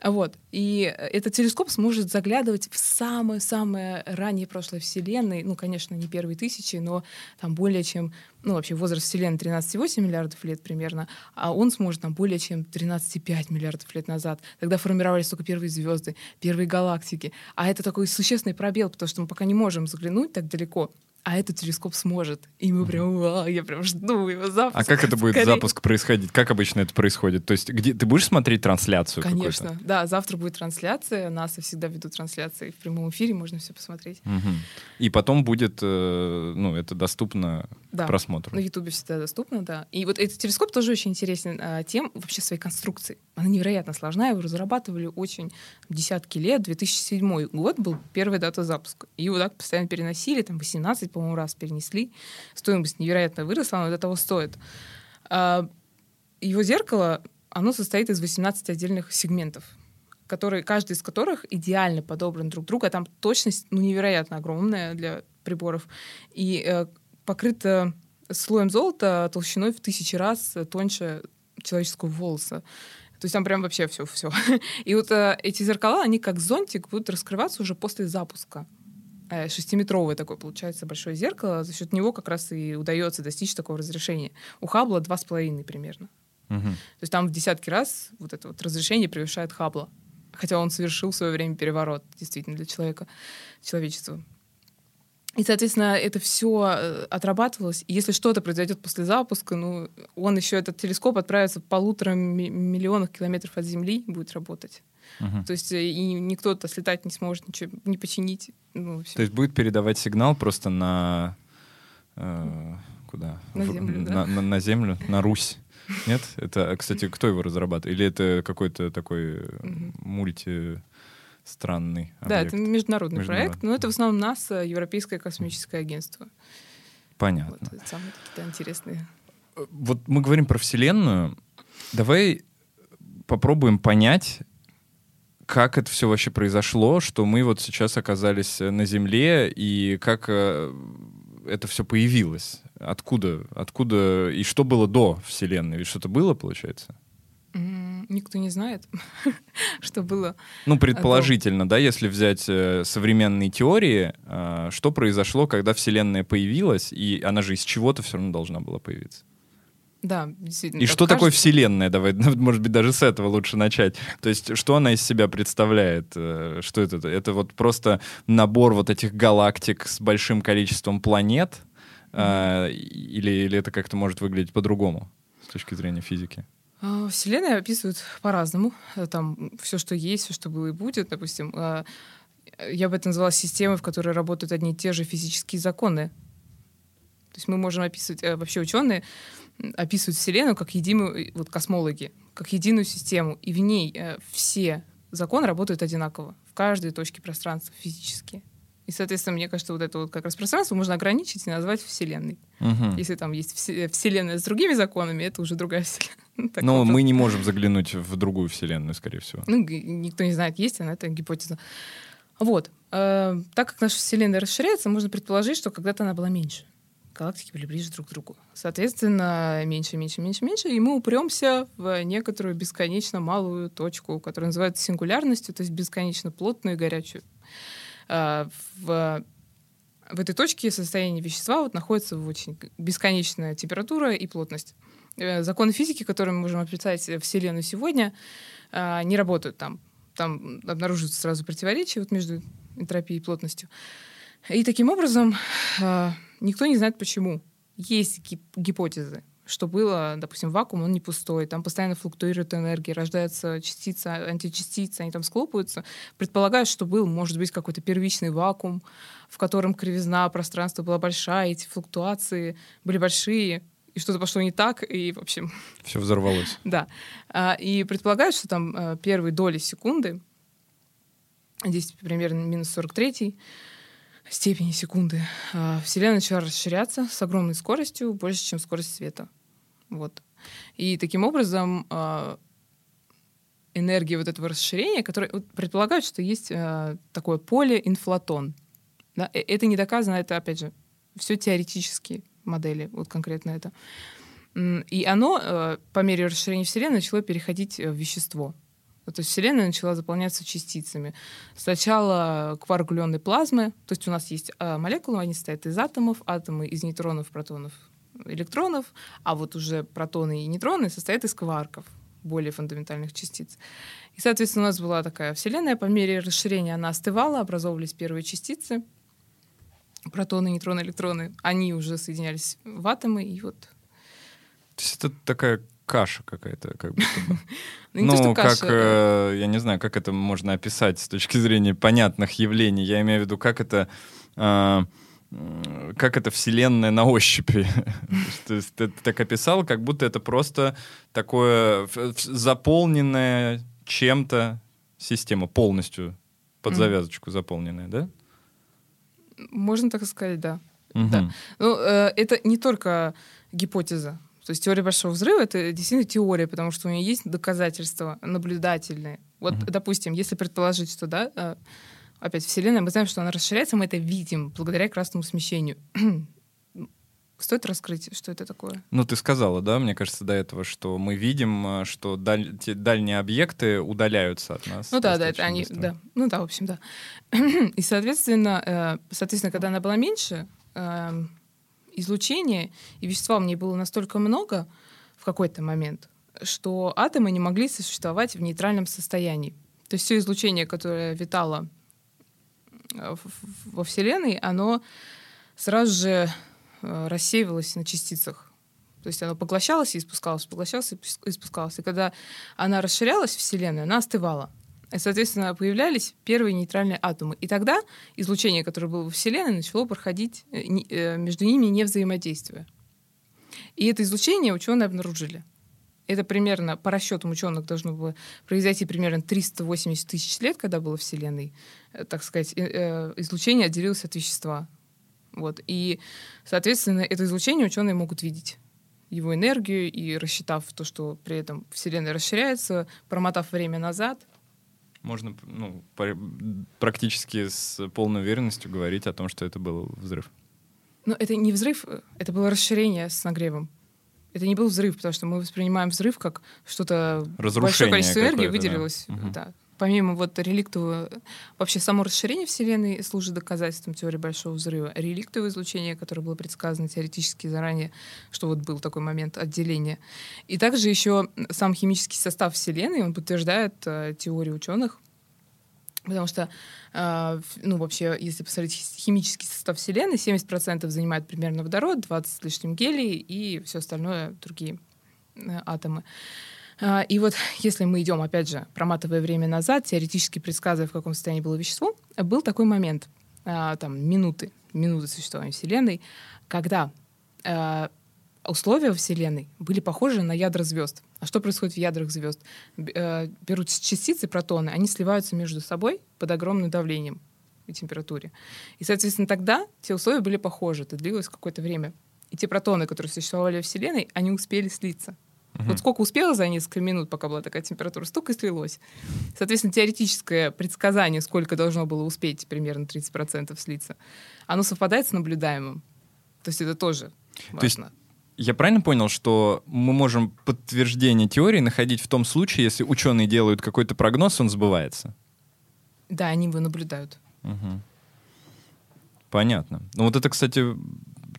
Вот. И этот телескоп сможет заглядывать в самое-самое раннее прошлое Вселенной. Ну, конечно, не первые тысячи, но там более чем... Ну, вообще возраст Вселенной 13,8 миллиардов лет примерно, а он сможет там более чем 13,5 миллиардов лет назад. Тогда формировались только первые звезды, первые галактики. А это такой существенный пробел, потому что мы пока не можем заглянуть так далеко а этот телескоп сможет. И мы прям, вау, я прям жду его запуск. А как это будет скорее. запуск происходить? Как обычно это происходит? То есть где ты будешь смотреть трансляцию? Конечно, да, завтра будет трансляция, НАСА всегда ведут трансляции в прямом эфире, можно все посмотреть. Угу. И потом будет, э, ну, это доступно да. к просмотру. На Ютубе всегда доступно, да. И вот этот телескоп тоже очень интересен а, тем, вообще своей конструкцией. Она невероятно сложная, его разрабатывали очень десятки лет. 2007 год был первая дата запуска. И его так постоянно переносили, там 18 по-моему, раз перенесли. Стоимость невероятно выросла, но до того стоит. А, его зеркало, оно состоит из 18 отдельных сегментов, которые, каждый из которых идеально подобран друг к другу, а там точность ну, невероятно огромная для приборов. И э, покрыто слоем золота толщиной в тысячи раз тоньше человеческого волоса. То есть там прям вообще все, все. *laughs* И вот э, эти зеркала, они как зонтик будут раскрываться уже после запуска. Э, шестиметровое такое получается большое зеркало, за счет него как раз и удается достичь такого разрешения. У Хаббла два с половиной примерно. Угу. То есть там в десятки раз вот это вот разрешение превышает Хаббла. Хотя он совершил в свое время переворот действительно для человека, человечества. И, соответственно, это все э, отрабатывалось. И если что-то произойдет после запуска, ну, он еще, этот телескоп отправится в полутора миллионах километров от Земли, будет работать. Угу. То есть э, и никто-то слетать не сможет, ничего не починить. Ну, То есть будет передавать сигнал просто на... Э, куда? На землю, в, да? на, на, на землю, на Русь. Нет? Это, кстати, кто его разрабатывает? Или это какой-то такой угу. мульти странный объект. Да, это международный, международный проект, но это в основном НАСА, Европейское космическое агентство. Понятно. Вот, это самые какие-то интересные. Э, вот мы говорим про Вселенную. Давай попробуем понять, как это все вообще произошло, что мы вот сейчас оказались на Земле, и как э, это все появилось. Откуда, откуда и что было до Вселенной? Ведь что-то было, получается? Никто не знает, *laughs* что было. Ну, предположительно, да, если взять э, современные теории, э, что произошло, когда Вселенная появилась, и она же из чего-то все равно должна была появиться. Да, действительно. И что такое кажется. Вселенная? Давай, *laughs* может быть, даже с этого лучше начать. То есть, что она из себя представляет? Э, Что это? Это вот просто набор вот этих галактик с большим количеством планет? А, Или, или это как-то может выглядеть по-другому с точки зрения физики? А, Вселенная описывают по-разному. Э, Там все, что есть, все, что было и будет. Допустим, а, я бы это назвала системой, в которой работают одни и те же физические законы. То есть мы можем описывать, э, вообще ученые описывают Вселенную как единую, э, вот космологи, как единую систему. И в ней э, все законы работают одинаково в каждой точке пространства физически. И, соответственно, мне кажется, вот это вот как раз пространство можно ограничить и назвать Вселенной. Мгм. Если там есть все- Вселенная с другими законами, это уже другая *laughs* Вселенная. Так Но вопрос. мы не можем заглянуть в другую Вселенную, скорее всего. Ну, никто не знает, есть она, это гипотеза. Вот. Э, так как наша Вселенная расширяется, можно предположить, что когда-то она была меньше. Галактики были ближе друг к другу. Соответственно, меньше, меньше, меньше, меньше, и мы упремся в некоторую бесконечно малую точку, которая называется сингулярностью, то есть бесконечно плотную и горячую. Э, в, в этой точке состояние вещества вот находится в очень бесконечная температура и плотность. Э, Законы физики, которые мы можем описать Вселенную сегодня, а, не работают там. Там обнаруживаются сразу противоречия вот между энтропией и плотностью. И таким образом а, никто не знает почему. Есть гип- гипотезы, что было, допустим, вакуум, он не пустой, там постоянно флуктуирует энергия, рождаются частицы, античастицы, они там склопываются. Предполагают, что был, может быть, какой-то первичный вакуум, в котором кривизна пространства была большая, эти флуктуации были большие, и что-то пошло не так, и, в общем, *laughs* Все взорвалось. *laughs* да. А, И предполагают, что там э, первые доли секунды, здесь примерно минус 43 степени секунды, а, Вселенная начала расширяться с огромной скоростью, больше, чем скорость света. Вот. И таким образом а, энергия вот этого расширения, которое вот предполагают, что есть а, такое поле инфлатон. Да? Э, Это не доказано, это, опять же, все теоретические модели, вот конкретно это. И оно по мере расширения Вселенной начало переходить э, в вещество. То есть Вселенная начала заполняться частицами. Сначала кваргуленной плазмы, то есть у нас есть э, молекулы, они состоят из атомов, атомы из нейтронов, протонов, электронов, а вот уже протоны и нейтроны состоят из кварков, более фундаментальных частиц. И, соответственно, у нас была такая Вселенная, по мере расширения она остывала, образовывались первые частицы, протоны, нейтроны, электроны, они уже соединялись в атомы, и вот То есть это такая каша какая-то, как будто бы. *laughs* Ну, Ну, как, э, я не знаю, как это можно описать с точки зрения понятных явлений. Я имею в виду, как это, э, как это вселенная на ощупи. *laughs* То есть ты так описал, как будто это просто такое заполненная чем-то система, полностью под завязочку заполненная, да? Можно так сказать, да. Мгм. Да. Ну, э, это не только гипотеза. То есть теория большого взрыва — это действительно теория, потому что у нее есть доказательства наблюдательные. Вот, Мгм. допустим, если предположить, что, да, э, опять Вселенная, мы знаем, что она расширяется, мы это видим благодаря красному смещению. *clears throat* Стоит раскрыть, что это такое? Ну, ты сказала, да, мне кажется, до этого, что мы видим, э, что даль- те дальние объекты удаляются от нас. Ну да, да, это они, быстро. да. Ну да, в общем, да. *clears throat* И, соответственно, э, соответственно, когда она была меньше, э, излучения и вещества в ней было настолько много в какой-то момент, что атомы не могли существовать в нейтральном состоянии. То есть все излучение, которое витало э, во Вселенной, оно сразу же э, рассеивалось на частицах. То есть оно поглощалось и испускалось, поглощалось и испус- испускалось. И когда она расширялась, Вселенная, она остывала. Соответственно, появлялись первые нейтральные атомы. И тогда излучение, которое было во Вселенной, начало проходить э, э, между ними не взаимодействуя. И это излучение ученые обнаружили. Это примерно, по расчетам ученых, должно было произойти примерно 380 тысяч лет, когда было Вселенной. Э, Так сказать, излучение отделилось от вещества. Вот. И, соответственно, это излучение ученые могут видеть его энергию и рассчитав то, что при этом Вселенная расширяется, промотав время назад, Можно ну, пр- практически с полной уверенностью говорить о том, что это был взрыв. Но это не взрыв, это было расширение с нагревом. Это не был взрыв, потому что мы воспринимаем взрыв как что-то Разрушение большое количество энергии какое-то, да. выделилось. Мгм. Да. Помимо вот реликтового, вообще само расширение Вселенной служит доказательством теории Большого Взрыва. Реликтовое излучение, которое было предсказано теоретически заранее, что вот был такой момент отделения. И также еще сам химический состав Вселенной, он подтверждает э, теорию ученых, Потому что, э, ну, вообще, если посмотреть химический состав Вселенной, 70% занимает примерно водород, 20 с лишним гелий и все остальное другие э, атомы. И вот *laughs* если мы идем, опять же, проматывая время назад, теоретически предсказывая, в каком состоянии было вещество, был такой момент, э, там, минуты, минуты существования Вселенной, когда э, условия Вселенной были похожи на ядра звезд. А что происходит в ядрах звезд? Э, берут частицы, протоны, они сливаются между собой под огромным давлением и температуре. И, соответственно, тогда те условия были похожи. Это длилось какое-то время. И те протоны, которые существовали в Вселенной, они успели слиться. Угу. Вот сколько успело за несколько минут, пока была такая температура, столько и слилось. Соответственно, теоретическое предсказание, сколько должно было успеть примерно 30% слиться, оно совпадает с наблюдаемым. То есть это тоже важно. То есть я правильно понял, что мы можем подтверждение теории находить в том случае, если ученые делают какой-то прогноз, он сбывается? Да, они его наблюдают. Угу. Понятно. Ну вот это, кстати,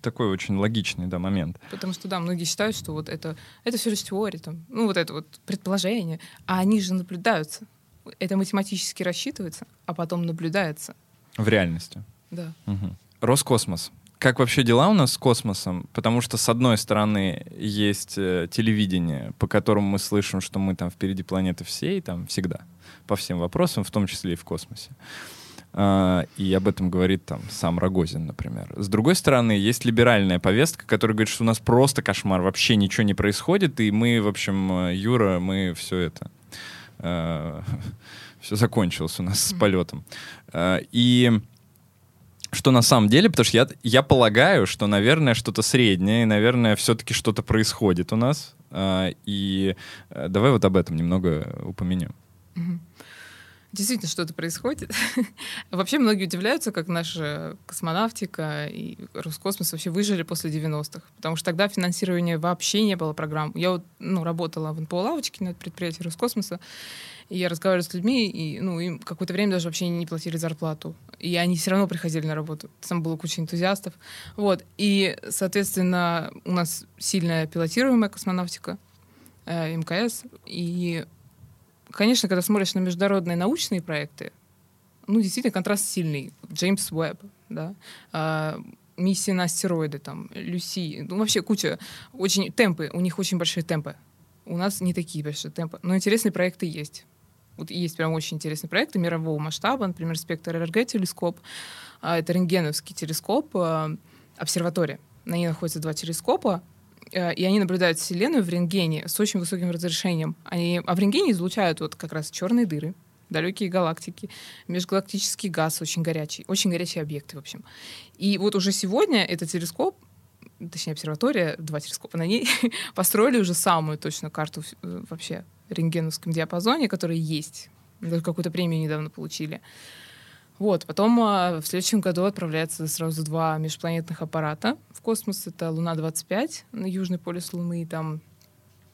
такой очень логичный да, момент. Потому что, да, многие считают, что вот это, это все лишь теория, там, ну вот это вот предположение, а они же наблюдаются. Это математически рассчитывается, а потом наблюдается. В реальности. Да. Угу. Роскосмос как вообще дела у нас с космосом? Потому что, с одной стороны, есть э, телевидение, по которому мы слышим, что мы там впереди планеты всей, там всегда, по всем вопросам, в том числе и в космосе. Uh, и об этом говорит там сам Рогозин, например. С другой стороны, есть либеральная повестка, которая говорит, что у нас просто кошмар, вообще ничего не происходит, и мы, в общем, э, Юра, мы все это... *laughs* Uh, все закончилось у нас с полетом. Uh, и что на самом деле, потому что я, я полагаю, что, наверное, что-то среднее, и, наверное, все-таки что-то происходит у нас. Э, и э, давай вот об этом немного упомянем. Действительно, что-то происходит. *laughs* вообще многие удивляются, как наша космонавтика и Роскосмос вообще выжили после 90-х. Потому что тогда финансирования вообще не было программ. Я вот ну, работала в НПО «Лавочке» на предприятии Роскосмоса. И я разговаривала с людьми, и ну, им какое-то время даже вообще не платили зарплату. И они все равно приходили на работу. Там было куча энтузиастов. Вот. И, соответственно, у нас сильная пилотируемая космонавтика, э, МКС. И, конечно, когда смотришь на международные научные проекты, ну, действительно, контраст сильный. Джеймс Уэбб, да, э, миссии на астероиды, там, Люси, ну, вообще куча, очень, темпы, у них очень большие темпы. У нас не такие большие темпы, но интересные проекты есть. Вот есть прям очень интересные проекты мирового масштаба, например, спектр РРГ-телескоп. А, это рентгеновский телескоп, а, обсерватория. На ней находятся два телескопа, и они наблюдают Вселенную в рентгене с очень высоким разрешением. Они, а в рентгене излучают вот как раз черные дыры, далекие галактики, межгалактический газ очень горячий, очень горячие объекты, в общем. И вот уже сегодня этот телескоп, точнее обсерватория, два телескопа на ней, *laughs* построили уже самую точную карту э, вообще рентгеновском диапазоне, который есть. Даже какую-то премию недавно получили. Вот, потом а, в следующем году отправляются сразу два межпланетных аппарата в космос. Это Луна-25 на Южный полюс Луны. Там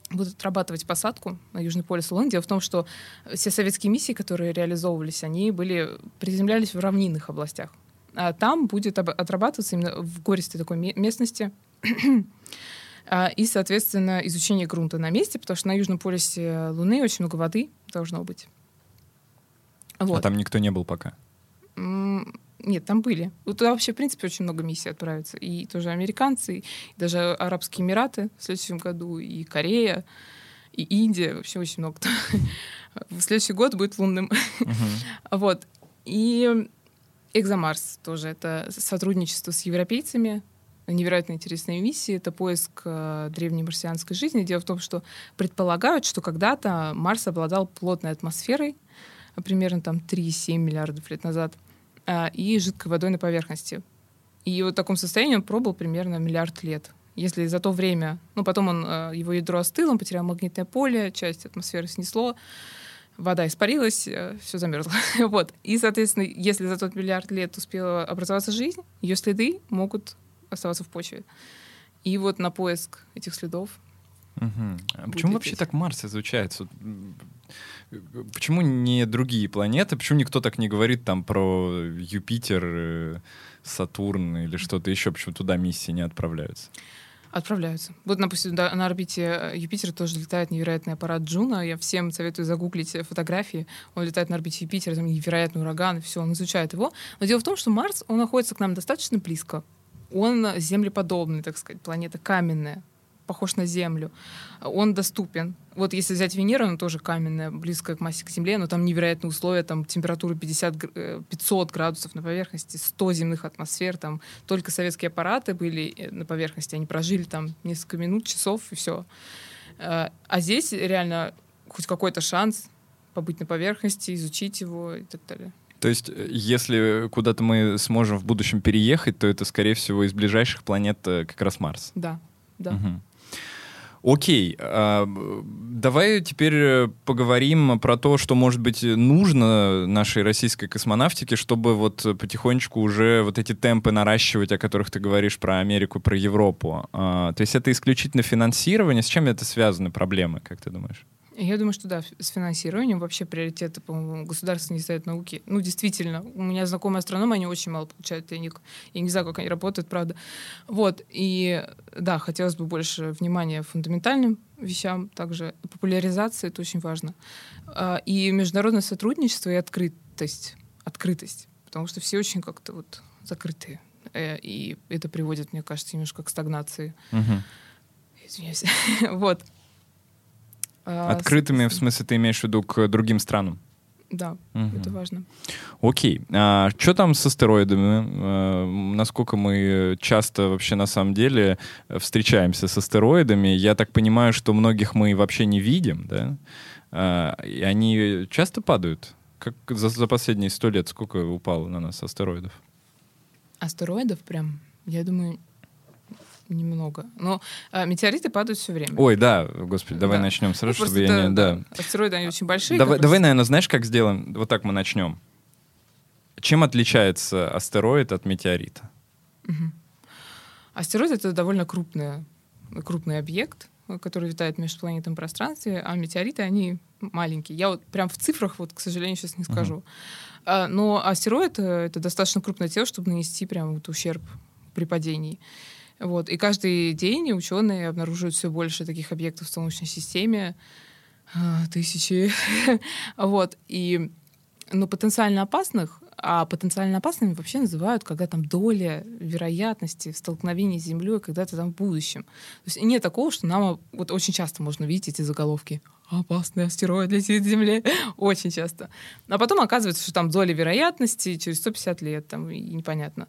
будут отрабатывать посадку на Южный полюс Луны. Дело в том, что все советские миссии, которые реализовывались, они были приземлялись в равнинных областях. А там будет отрабатываться именно в гористой такой местности *clears throat* а, и, соответственно, изучение грунта на месте, потому что на Южном полюсе Луны очень много воды должно быть. Вот. А там никто не был пока? Нет, там были. Туда вообще, в принципе, очень много миссий отправится. И тоже американцы, и даже Арабские Эмираты в следующем году, и Корея, и Индия. Вообще очень много. *laughs* В следующий год будет лунным. *laughs* Вот. И Экзомарс тоже. Это сотрудничество с европейцами, невероятно интересная миссия. Это поиск э, древней марсианской жизни. Дело в том, что предполагают, что когда-то Марс обладал плотной атмосферой, примерно там 3,7 миллиардов лет назад, и жидкой водой на поверхности. И вот в таком состоянии он пробыл примерно миллиард лет. Если за то время, ну потом он, э, его ядро остыло, он потерял магнитное поле, часть атмосферы снесло, вода испарилась, э, все замерзло. *laughs* вот. И, соответственно, если за тот миллиард лет успела образоваться жизнь, ее следы могут оставаться в почве. И вот на поиск этих следов Угу. А почему вообще так Марс изучается? Почему не другие планеты? Почему никто так не говорит там про Юпитер, э, Сатурн или что-то еще? Почему туда миссии не отправляются? Отправляются. Вот, допустим, да, на орбите э, Юпитера тоже летает невероятный аппарат Juno. Я всем советую загуглить фотографии. Он летает на орбите Юпитера, там невероятный ураган, все, он изучает его. Но дело в том, что Марс, он находится к нам достаточно близко. Он землеподобный, так сказать, планета каменная похож на Землю. Он доступен. Вот если взять Венеру, она тоже каменная, близкая к массе к Земле, но там невероятные условия, там температура 50, 500 градусов на поверхности, 100 земных атмосфер, там только советские аппараты были э, на поверхности, они прожили там несколько минут, часов и все. Э, а здесь реально хоть какой-то шанс побыть на поверхности, изучить его и так далее. То есть, э, если куда-то мы сможем в будущем переехать, то это, скорее всего, из ближайших планет как раз Марс. Да, да. Угу. Окей, а, давай теперь э, поговорим про то, что, может быть, нужно нашей российской космонавтике, чтобы вот потихонечку уже вот эти темпы наращивать, о которых ты говоришь про Америку, про Европу. А, то есть это исключительно финансирование. С чем это связаны проблемы, как ты думаешь? Я думаю, что да, с финансированием вообще приоритеты, по-моему, государство не ставит науки. Ну, действительно, у меня знакомые астрономы, они очень мало получают денег. Я не знаю, как они работают, правда. Вот, и да, хотелось бы больше внимания фундаментальным вещам, также популяризация, это очень важно. А, и международное сотрудничество и открытость. Открытость. Потому что все очень как-то вот закрытые. Э, и это приводит, мне кажется, немножко к стагнации. Угу. Извиняюсь. *laughs* вот. А, Открытыми, в смысле, ты имеешь в виду к другим странам? Да, угу. это важно. Окей. А что там с астероидами? А, насколько мы часто вообще на самом деле встречаемся с астероидами? Я так понимаю, что многих мы вообще не видим, да? А, и они часто падают? Как за, за последние сто лет сколько упало на нас астероидов? Астероидов прям, я думаю, немного. Но а, метеориты падают все время. Ой, да, господи, давай да. начнем сразу, ну, чтобы я не... Да. Астероиды, они очень большие. Давай, давай, наверное, знаешь, как сделаем? Вот так мы начнем. Чем отличается астероид от метеорита? Угу. Астероид — это довольно крупный, крупный объект, который летает в межпланетном пространстве, а метеориты, они маленькие. Я вот прям в цифрах, вот, к сожалению, сейчас не скажу. А, но астероид — это достаточно крупное тело, чтобы нанести прям вот ущерб при падении. Вот. И каждый день ученые обнаруживают все больше таких объектов в Солнечной системе. А, тысячи. *laughs* вот. И, но потенциально опасных, а потенциально опасными вообще называют, когда там доля вероятности в столкновении с Землей когда-то там в будущем. То есть нет такого, что нам вот очень часто можно видеть эти заголовки опасный астероид летит к Земле. *laughs* Очень часто. А потом оказывается, что там доля вероятности через 150 лет, там, и непонятно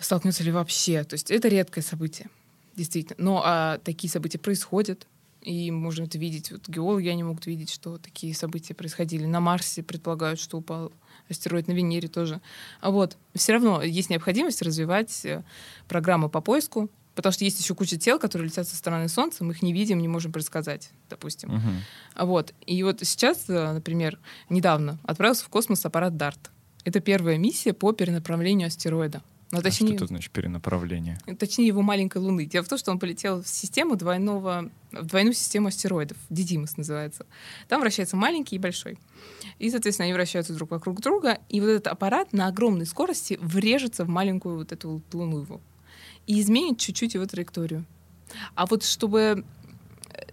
столкнется ли вообще. То есть это редкое событие, действительно. Но а, такие события происходят, и можем это видеть. Вот геологи они могут видеть, что такие события происходили. На Марсе предполагают, что упал астероид, на Венере тоже. А вот все равно есть необходимость развивать э, программу по поиску, потому что есть еще куча тел, которые летят со стороны Солнца, мы их не видим, не можем предсказать, допустим. Uh-huh. А вот. И вот сейчас, э, например, недавно отправился в космос аппарат DART. Это первая миссия по перенаправлению астероида. Ну, точнее, а что это значит перенаправление? Точнее, его маленькой Луны. Дело в том, что он полетел в систему двойного, в двойную систему астероидов. Дидимус называется. Там вращается маленький и большой. И, соответственно, они вращаются друг вокруг друга. И вот этот аппарат на огромной скорости врежется в маленькую вот эту Луну его. И изменит чуть-чуть его траекторию. А вот чтобы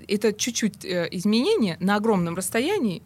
это чуть-чуть э, изменение на огромном расстоянии,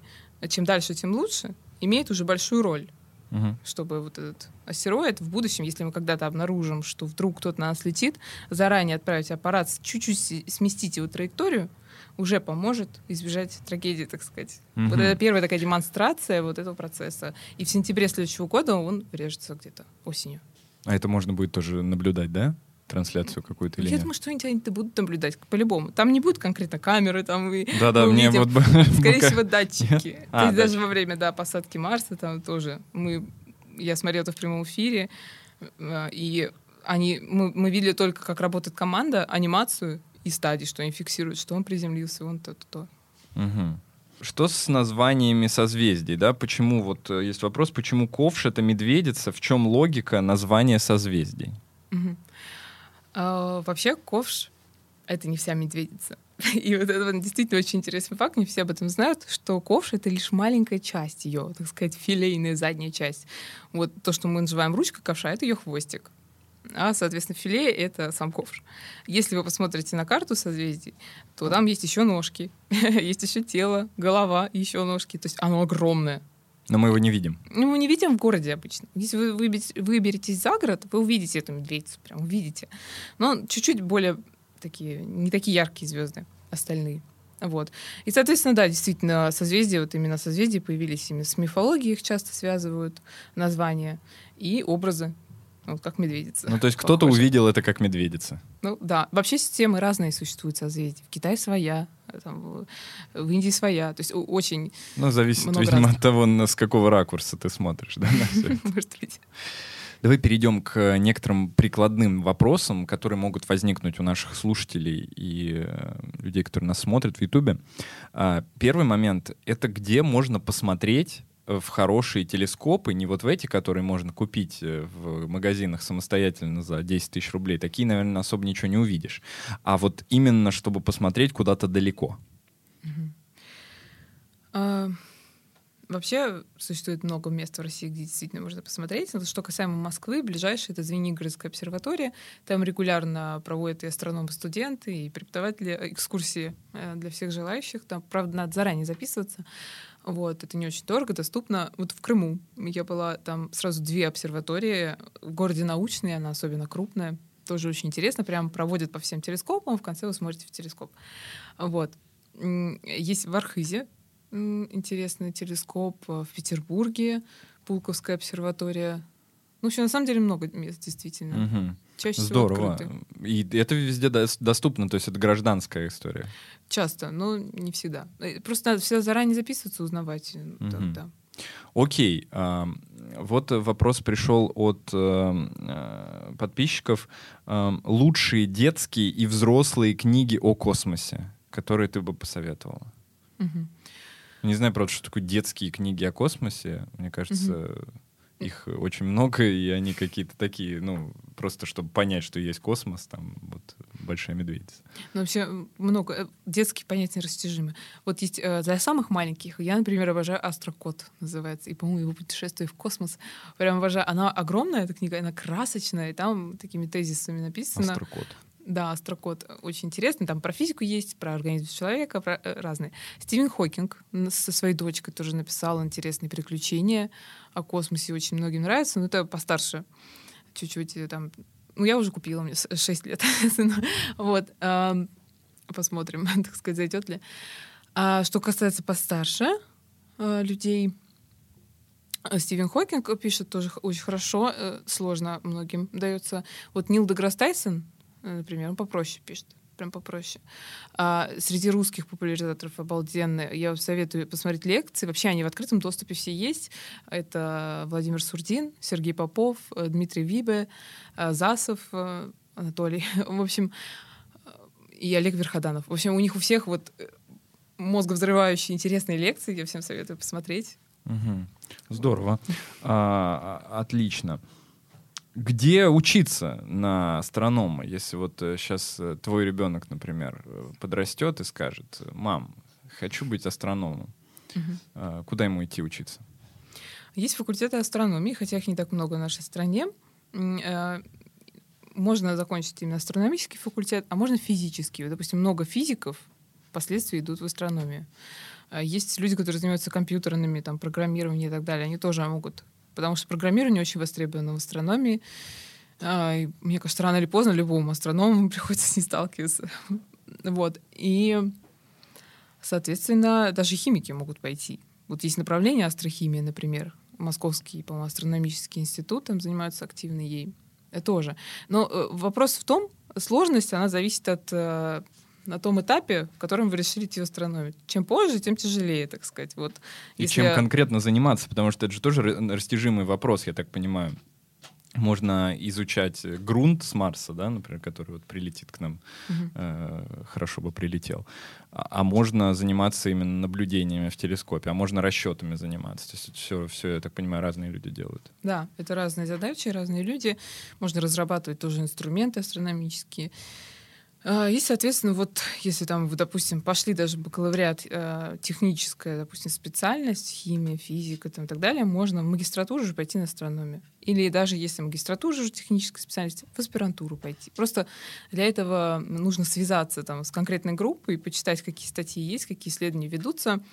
чем дальше, тем лучше, имеет уже большую роль угу. чтобы вот этот астероид в будущем, если мы когда-то обнаружим, что вдруг кто-то на нас летит, заранее отправить аппарат, чуть-чуть сместить его траекторию, уже поможет избежать трагедии, так сказать. Угу. Вот это первая такая демонстрация вот этого процесса. И в сентябре следующего года он врежется где-то осенью. А это можно будет тоже наблюдать, да? Трансляцию какую-то или Я нет? думаю, что они будут наблюдать по-любому. Там не будет конкретно камеры, там и Да-да, мне вот... Скорее *laughs* всего, датчики. *laughs* А, То есть даже во время да, посадки Марса там тоже мы... Я смотрела это в прямом эфире, э, и они, мы, мы видели только, как работает команда, анимацию и стадии, что они фиксируют, что он приземлился, он то-то-то. Угу. Что с названиями созвездий, да? Почему, вот э, есть вопрос, почему ковш — это медведица, в чем логика названия созвездий? Угу. А, вообще ковш это не вся медведица. *laughs* И вот это действительно очень интересный факт, не все об этом знают, что ковш — это лишь маленькая часть ее, так сказать, филейная задняя часть. Вот то, что мы называем ручка ковша, это ее хвостик. А, соответственно, филе — это сам ковш. Если вы посмотрите на карту созвездий, то там есть еще ножки, *laughs* есть еще тело, голова, еще ножки. То есть оно огромное. Но мы его не видим. Ну, мы не видим в городе обычно. Если вы выберетесь за город, вы увидите эту медведицу, прям увидите. Но чуть-чуть более такие, не такие яркие звезды, остальные. Вот. И, соответственно, да, действительно, созвездия, вот именно созвездия появились именно с мифологией, их часто связывают названия и образы, вот как медведица. Ну, то есть кто-то увидел это как медведица. Ну, да. Вообще системы разные существуют созвездий. В Китае своя, там, в Индии своя. То есть очень Ну, зависит, видимо, разных. от того, с какого ракурса ты смотришь, да, *laughs* Может быть. Давай перейдем к некоторым прикладным вопросам, которые могут возникнуть у наших слушателей и э, людей, которые нас смотрят в Ютубе. А, первый момент — это где можно посмотреть в хорошие телескопы, не вот в эти, которые можно купить э, в магазинах самостоятельно за 10 тысяч рублей. Такие, наверное, особо ничего не увидишь. А вот именно, чтобы посмотреть куда-то далеко. А, Вообще существует много мест в России, где действительно можно посмотреть. Но что касаемо Москвы, ближайшая — это Звенигородская обсерватория. Там регулярно проводят и астрономы-студенты, и преподаватели э, экскурсии э, для всех желающих. Там, правда, надо заранее записываться. Вот, это не очень дорого, доступно. Вот в Крыму я была, там сразу две обсерватории. В городе Научный, она особенно крупная. Тоже очень интересно. Прям проводят по всем телескопам, в конце вы смотрите в телескоп. Вот. Есть в Архизе интересный телескоп в Петербурге, Пулковская обсерватория. Ну, вообще, на самом деле много мест, действительно. Угу. Чаще Здорово. всего открыты. И это везде доступно, то есть это гражданская история. Часто, но не всегда. Э, просто надо всегда заранее записываться, узнавать. Угу. Да, да. Окей. Вот вопрос пришел от э, подписчиков. Лучшие детские и взрослые книги о космосе, которые ты бы посоветовала? Угу. Не знаю, правда, что такое детские книги о космосе. Мне кажется, mm-hmm. Их очень много, и они какие-то такие, ну, просто чтобы понять, что есть космос, там вот большая медведица. Ну, вообще много. Э, детские понятия растяжимы. Вот есть э, для самых маленьких, я, например, обожаю «Астрокод» называется, и, по-моему, его путешествие в космос. Прям обожаю. Она огромная, эта книга, она красочная, и там такими тезисами написано. «Астрокод». Да, астрокод очень интересный. Там про физику есть, про организм человека, про э, разные. Стивен Хокинг со своей дочкой тоже написал интересные приключения о космосе. Очень многим нравится. Но это постарше чуть-чуть. Э, там, ну, я уже купила, мне 6 лет. *laughs* вот. Посмотрим, *laughs* так сказать, зайдет ли. А что касается постарше э, людей, Стивен Хокинг пишет тоже очень хорошо, сложно многим дается. Вот Нил Деграсс Тайсон, например, он попроще пишет прям попроще. А, среди русских популяризаторов обалденные. Я советую посмотреть лекции. Вообще они в открытом доступе все есть. Это Владимир Сурдин, Сергей Попов, э, Дмитрий Вибе, э, Засов, э, Анатолий. *laughs* В общем, и Олег Верходанов. В общем, у них у всех вот мозговзрывающие интересные лекции. Я всем советую посмотреть. Угу. Здорово. А, отлично. Где учиться на астронома, если вот сейчас э, э, твой ребенок, например, э, подрастет и скажет, мам, хочу быть астрономом, угу. куда ему идти учиться? Есть факультеты астрономии, хотя их не так много в нашей стране. Можно закончить именно астрономический факультет, а можно физический. Допустим, много физиков впоследствии идут в астрономию. Есть люди, которые занимаются компьютерными, там, программированием и так далее. Они тоже могут потому что программирование очень востребовано в астрономии. А, и, мне кажется, рано или поздно любому астроному *laughs* приходится с ней сталкиваться. вот. И, соответственно, даже химики могут пойти. Вот есть направление астрохимия, например, Московский, по-моему, астрономический институт, там занимаются активно ей. Это тоже. Но э, вопрос в том, сложность, она зависит от э, на том этапе, в котором вы решили идти в астрономию. Чем позже, тем тяжелее, так сказать. Вот, И если... чем конкретно заниматься, потому что это же тоже растяжимый вопрос, я так понимаю. Можно изучать грунт с Марса, да, например, который вот прилетит к нам, угу. э, хорошо бы прилетел. А, а можно заниматься именно наблюдениями в телескопе, а можно расчетами заниматься. То есть все, все, я так понимаю, разные люди делают. Да, это разные задачи, разные люди. Можно разрабатывать тоже инструменты астрономические. И, соответственно, вот если там, допустим, пошли даже бакалавриат, э, техническая, допустим, специальность, химия, физика там, и так далее, можно в магистратуру же пойти на астрономию. Или даже если магистратура же техническая специальность, в аспирантуру пойти. Просто для этого нужно связаться там, с конкретной группой, почитать, какие статьи есть, какие исследования ведутся,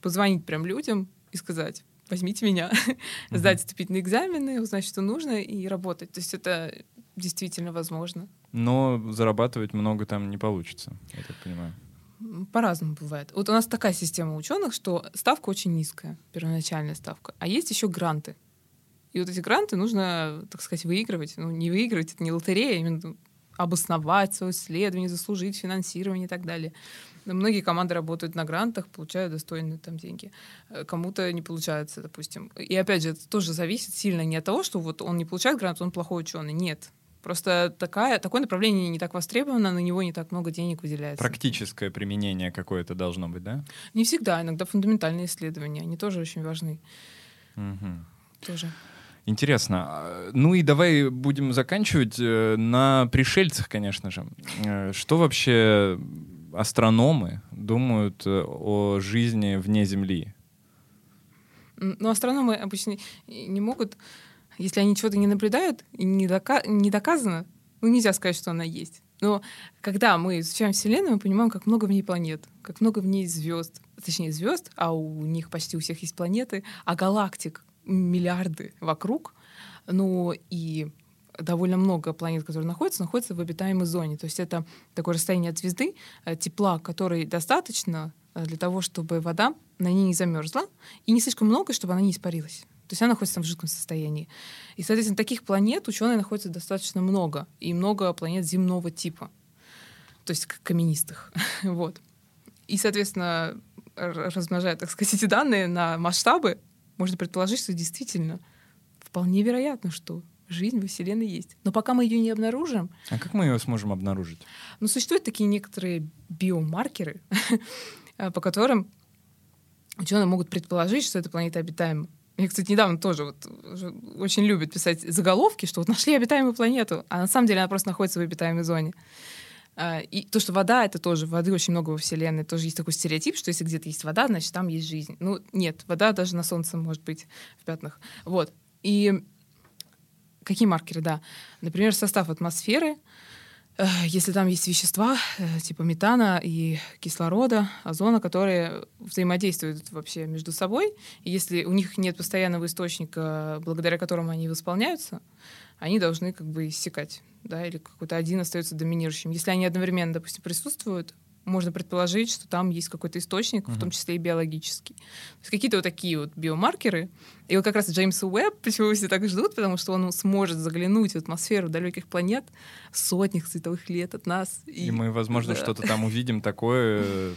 позвонить прям людям и сказать, возьмите меня, *laughs* сдать вступительные экзамены, узнать, что нужно, и работать. То есть это действительно возможно. Но зарабатывать много там не получится, я так понимаю. По-разному бывает. Вот у нас такая система ученых, что ставка очень низкая, первоначальная ставка, а есть еще гранты. И вот эти гранты нужно, так сказать, выигрывать. Ну, не выигрывать, это не лотерея, а именно обосновать свое исследование, заслужить финансирование и так далее. Но многие команды работают на грантах, получают достойные там деньги. Э, кому-то не получается, допустим. И опять же, это тоже зависит сильно не от того, что вот он не получает грант, он плохой ученый. Нет. Просто такая, такое направление не так востребовано, на него не так много денег выделяется. Практическое применение какое-то должно быть, да? Не всегда, иногда фундаментальные исследования, они тоже очень важны. Угу. Тоже. Интересно. А, ну и давай будем заканчивать э, на пришельцах, конечно же. Э, что вообще астрономы думают э, о жизни вне Земли? Ну, астрономы обычно не могут если они чего-то не наблюдают и не, дока не доказано, ну нельзя сказать, что она есть. Но когда мы изучаем Вселенную, мы понимаем, как много в ней планет, как много в ней звезд, точнее звезд, а у них почти у всех есть планеты, а галактик миллиарды вокруг. Ну и довольно много планет, которые находятся, находятся в обитаемой зоне. То есть это такое расстояние от звезды, э, тепла, которой достаточно э, для того, чтобы вода на ней не замерзла, и не слишком много, чтобы она не испарилась. То есть она находится там в жидком состоянии. И, соответственно, таких планет ученые находятся достаточно много. И много планет земного типа. То есть каменистых. *laughs* вот. И, соответственно, размножая, так сказать, *laughs* эти данные на масштабы, можно предположить, что действительно вполне вероятно, что жизнь во Вселенной есть. Но пока мы ее не обнаружим... А как мы ее сможем обнаружить? Ну, существуют такие некоторые биомаркеры, *laughs* по которым ученые могут предположить, что эта планета обитаема. Я, кстати, недавно тоже вот очень любят писать заголовки, что вот нашли обитаемую планету, а на самом деле она просто находится в обитаемой зоне. А, и то, что вода — это тоже, воды очень много во Вселенной, тоже есть такой стереотип, что если где-то есть вода, значит, там есть жизнь. Ну, нет, вода даже на Солнце может быть в пятнах. Вот. И какие маркеры, да? Например, состав атмосферы — если там есть вещества э, типа метана и кислорода, озона, которые взаимодействуют вообще между собой, и если у них нет постоянного источника, благодаря которому они восполняются, они должны как бы иссякать, да, или какой-то один остается доминирующим. Если они одновременно, допустим, присутствуют, можно предположить, что там есть какой-то источник, mm-hmm. в том числе и биологический. То есть какие-то вот такие вот биомаркеры. И вот как раз Джеймс Уэбб, *laughs* почему все так ждут, потому что он сможет заглянуть в атмосферу далеких планет сотних световых лет от нас. И, и мы, возможно, да. что-то там увидим такое,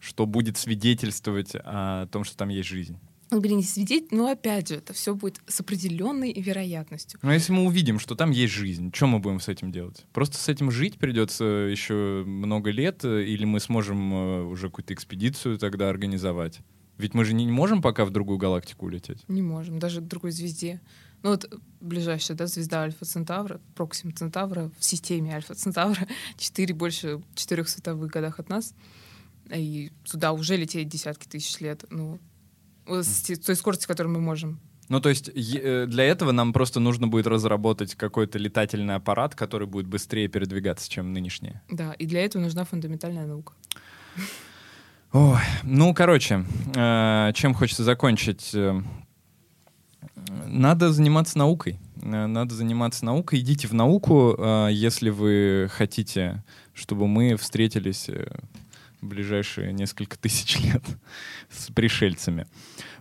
что будет свидетельствовать о том, что там есть жизнь. Ну, блин, не свидеть, но опять же, это все будет с определенной вероятностью. Но если мы увидим, что там есть жизнь, что мы будем с этим делать? Просто с этим жить придется еще много лет, или мы сможем э, уже какую-то экспедицию тогда организовать? Ведь мы же не можем пока в другую галактику улететь. Не можем, даже к другой звезде. Ну вот ближайшая да, звезда Альфа Центавра, Проксим Центавра, в системе Альфа Центавра, *laughs* 4, больше четырех световых годах от нас. И туда уже лететь десятки тысяч лет. Ну, с той скоростью, которой мы можем. Ну, то есть э, для этого нам просто нужно будет разработать какой-то летательный аппарат, который будет быстрее передвигаться, чем нынешние. Да, и для этого нужна фундаментальная наука. Ой, ну, короче, э, чем хочется закончить? Э, надо заниматься наукой. Э, надо заниматься наукой. Идите в науку, э, если вы хотите, чтобы мы встретились ближайшие несколько тысяч лет с пришельцами.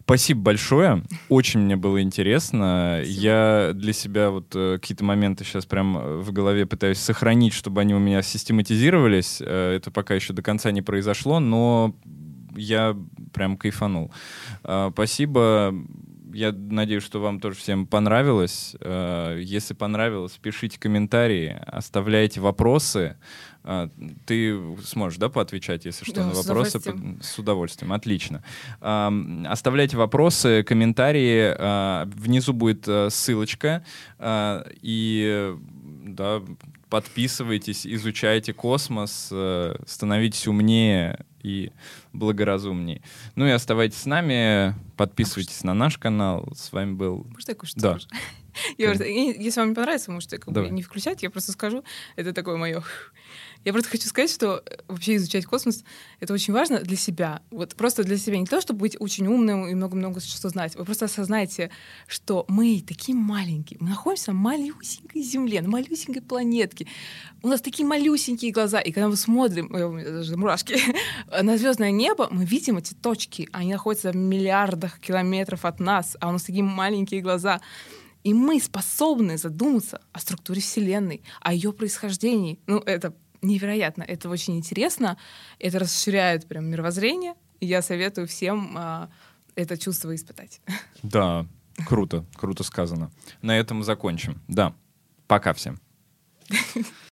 Спасибо большое. Очень мне было интересно. Спасибо. Я для себя вот э, какие-то моменты сейчас прям э, в голове пытаюсь сохранить, чтобы они у меня систематизировались. Э, это пока еще до конца не произошло, но я прям кайфанул. Э, спасибо. Я надеюсь, что вам тоже всем понравилось. Э, если понравилось, пишите комментарии, оставляйте вопросы. А, ты сможешь, да, поотвечать, если что, да, на вопросы? С удовольствием. С удовольствием, отлично. Оставляйте вопросы, комментарии. А, внизу будет э, ссылочка. А, и, да, подписывайтесь, изучайте космос, э, становитесь умнее и благоразумнее. Ну и оставайтесь с нами, подписывайтесь на наш канал. С вами был... Может, *laughs* я кое-что Да. скажу? Я если вам не понравится, можете как бы не включать, я просто скажу. Это такое мое. Я просто хочу сказать, что э, вообще изучать космос — это очень важно для себя. Вот просто для себя. Не то, чтобы быть очень умным и много-много что знать. Вы просто осознайте, что мы такие маленькие. Мы находимся на малюсенькой Земле, на малюсенькой планетке. У нас такие малюсенькие глаза. И когда мы смотрим, даже мурашки, *laughs* на звездное небо, мы видим эти точки. Они находятся в миллиардах километров от нас, а у нас такие маленькие глаза. И мы способны задуматься о структуре Вселенной, о ее происхождении. Ну, это невероятно, это очень интересно, это расширяет прям мировоззрение. И я советую всем а, это чувство испытать. Да, круто, круто сказано. На этом закончим. Да, пока всем. *laughs*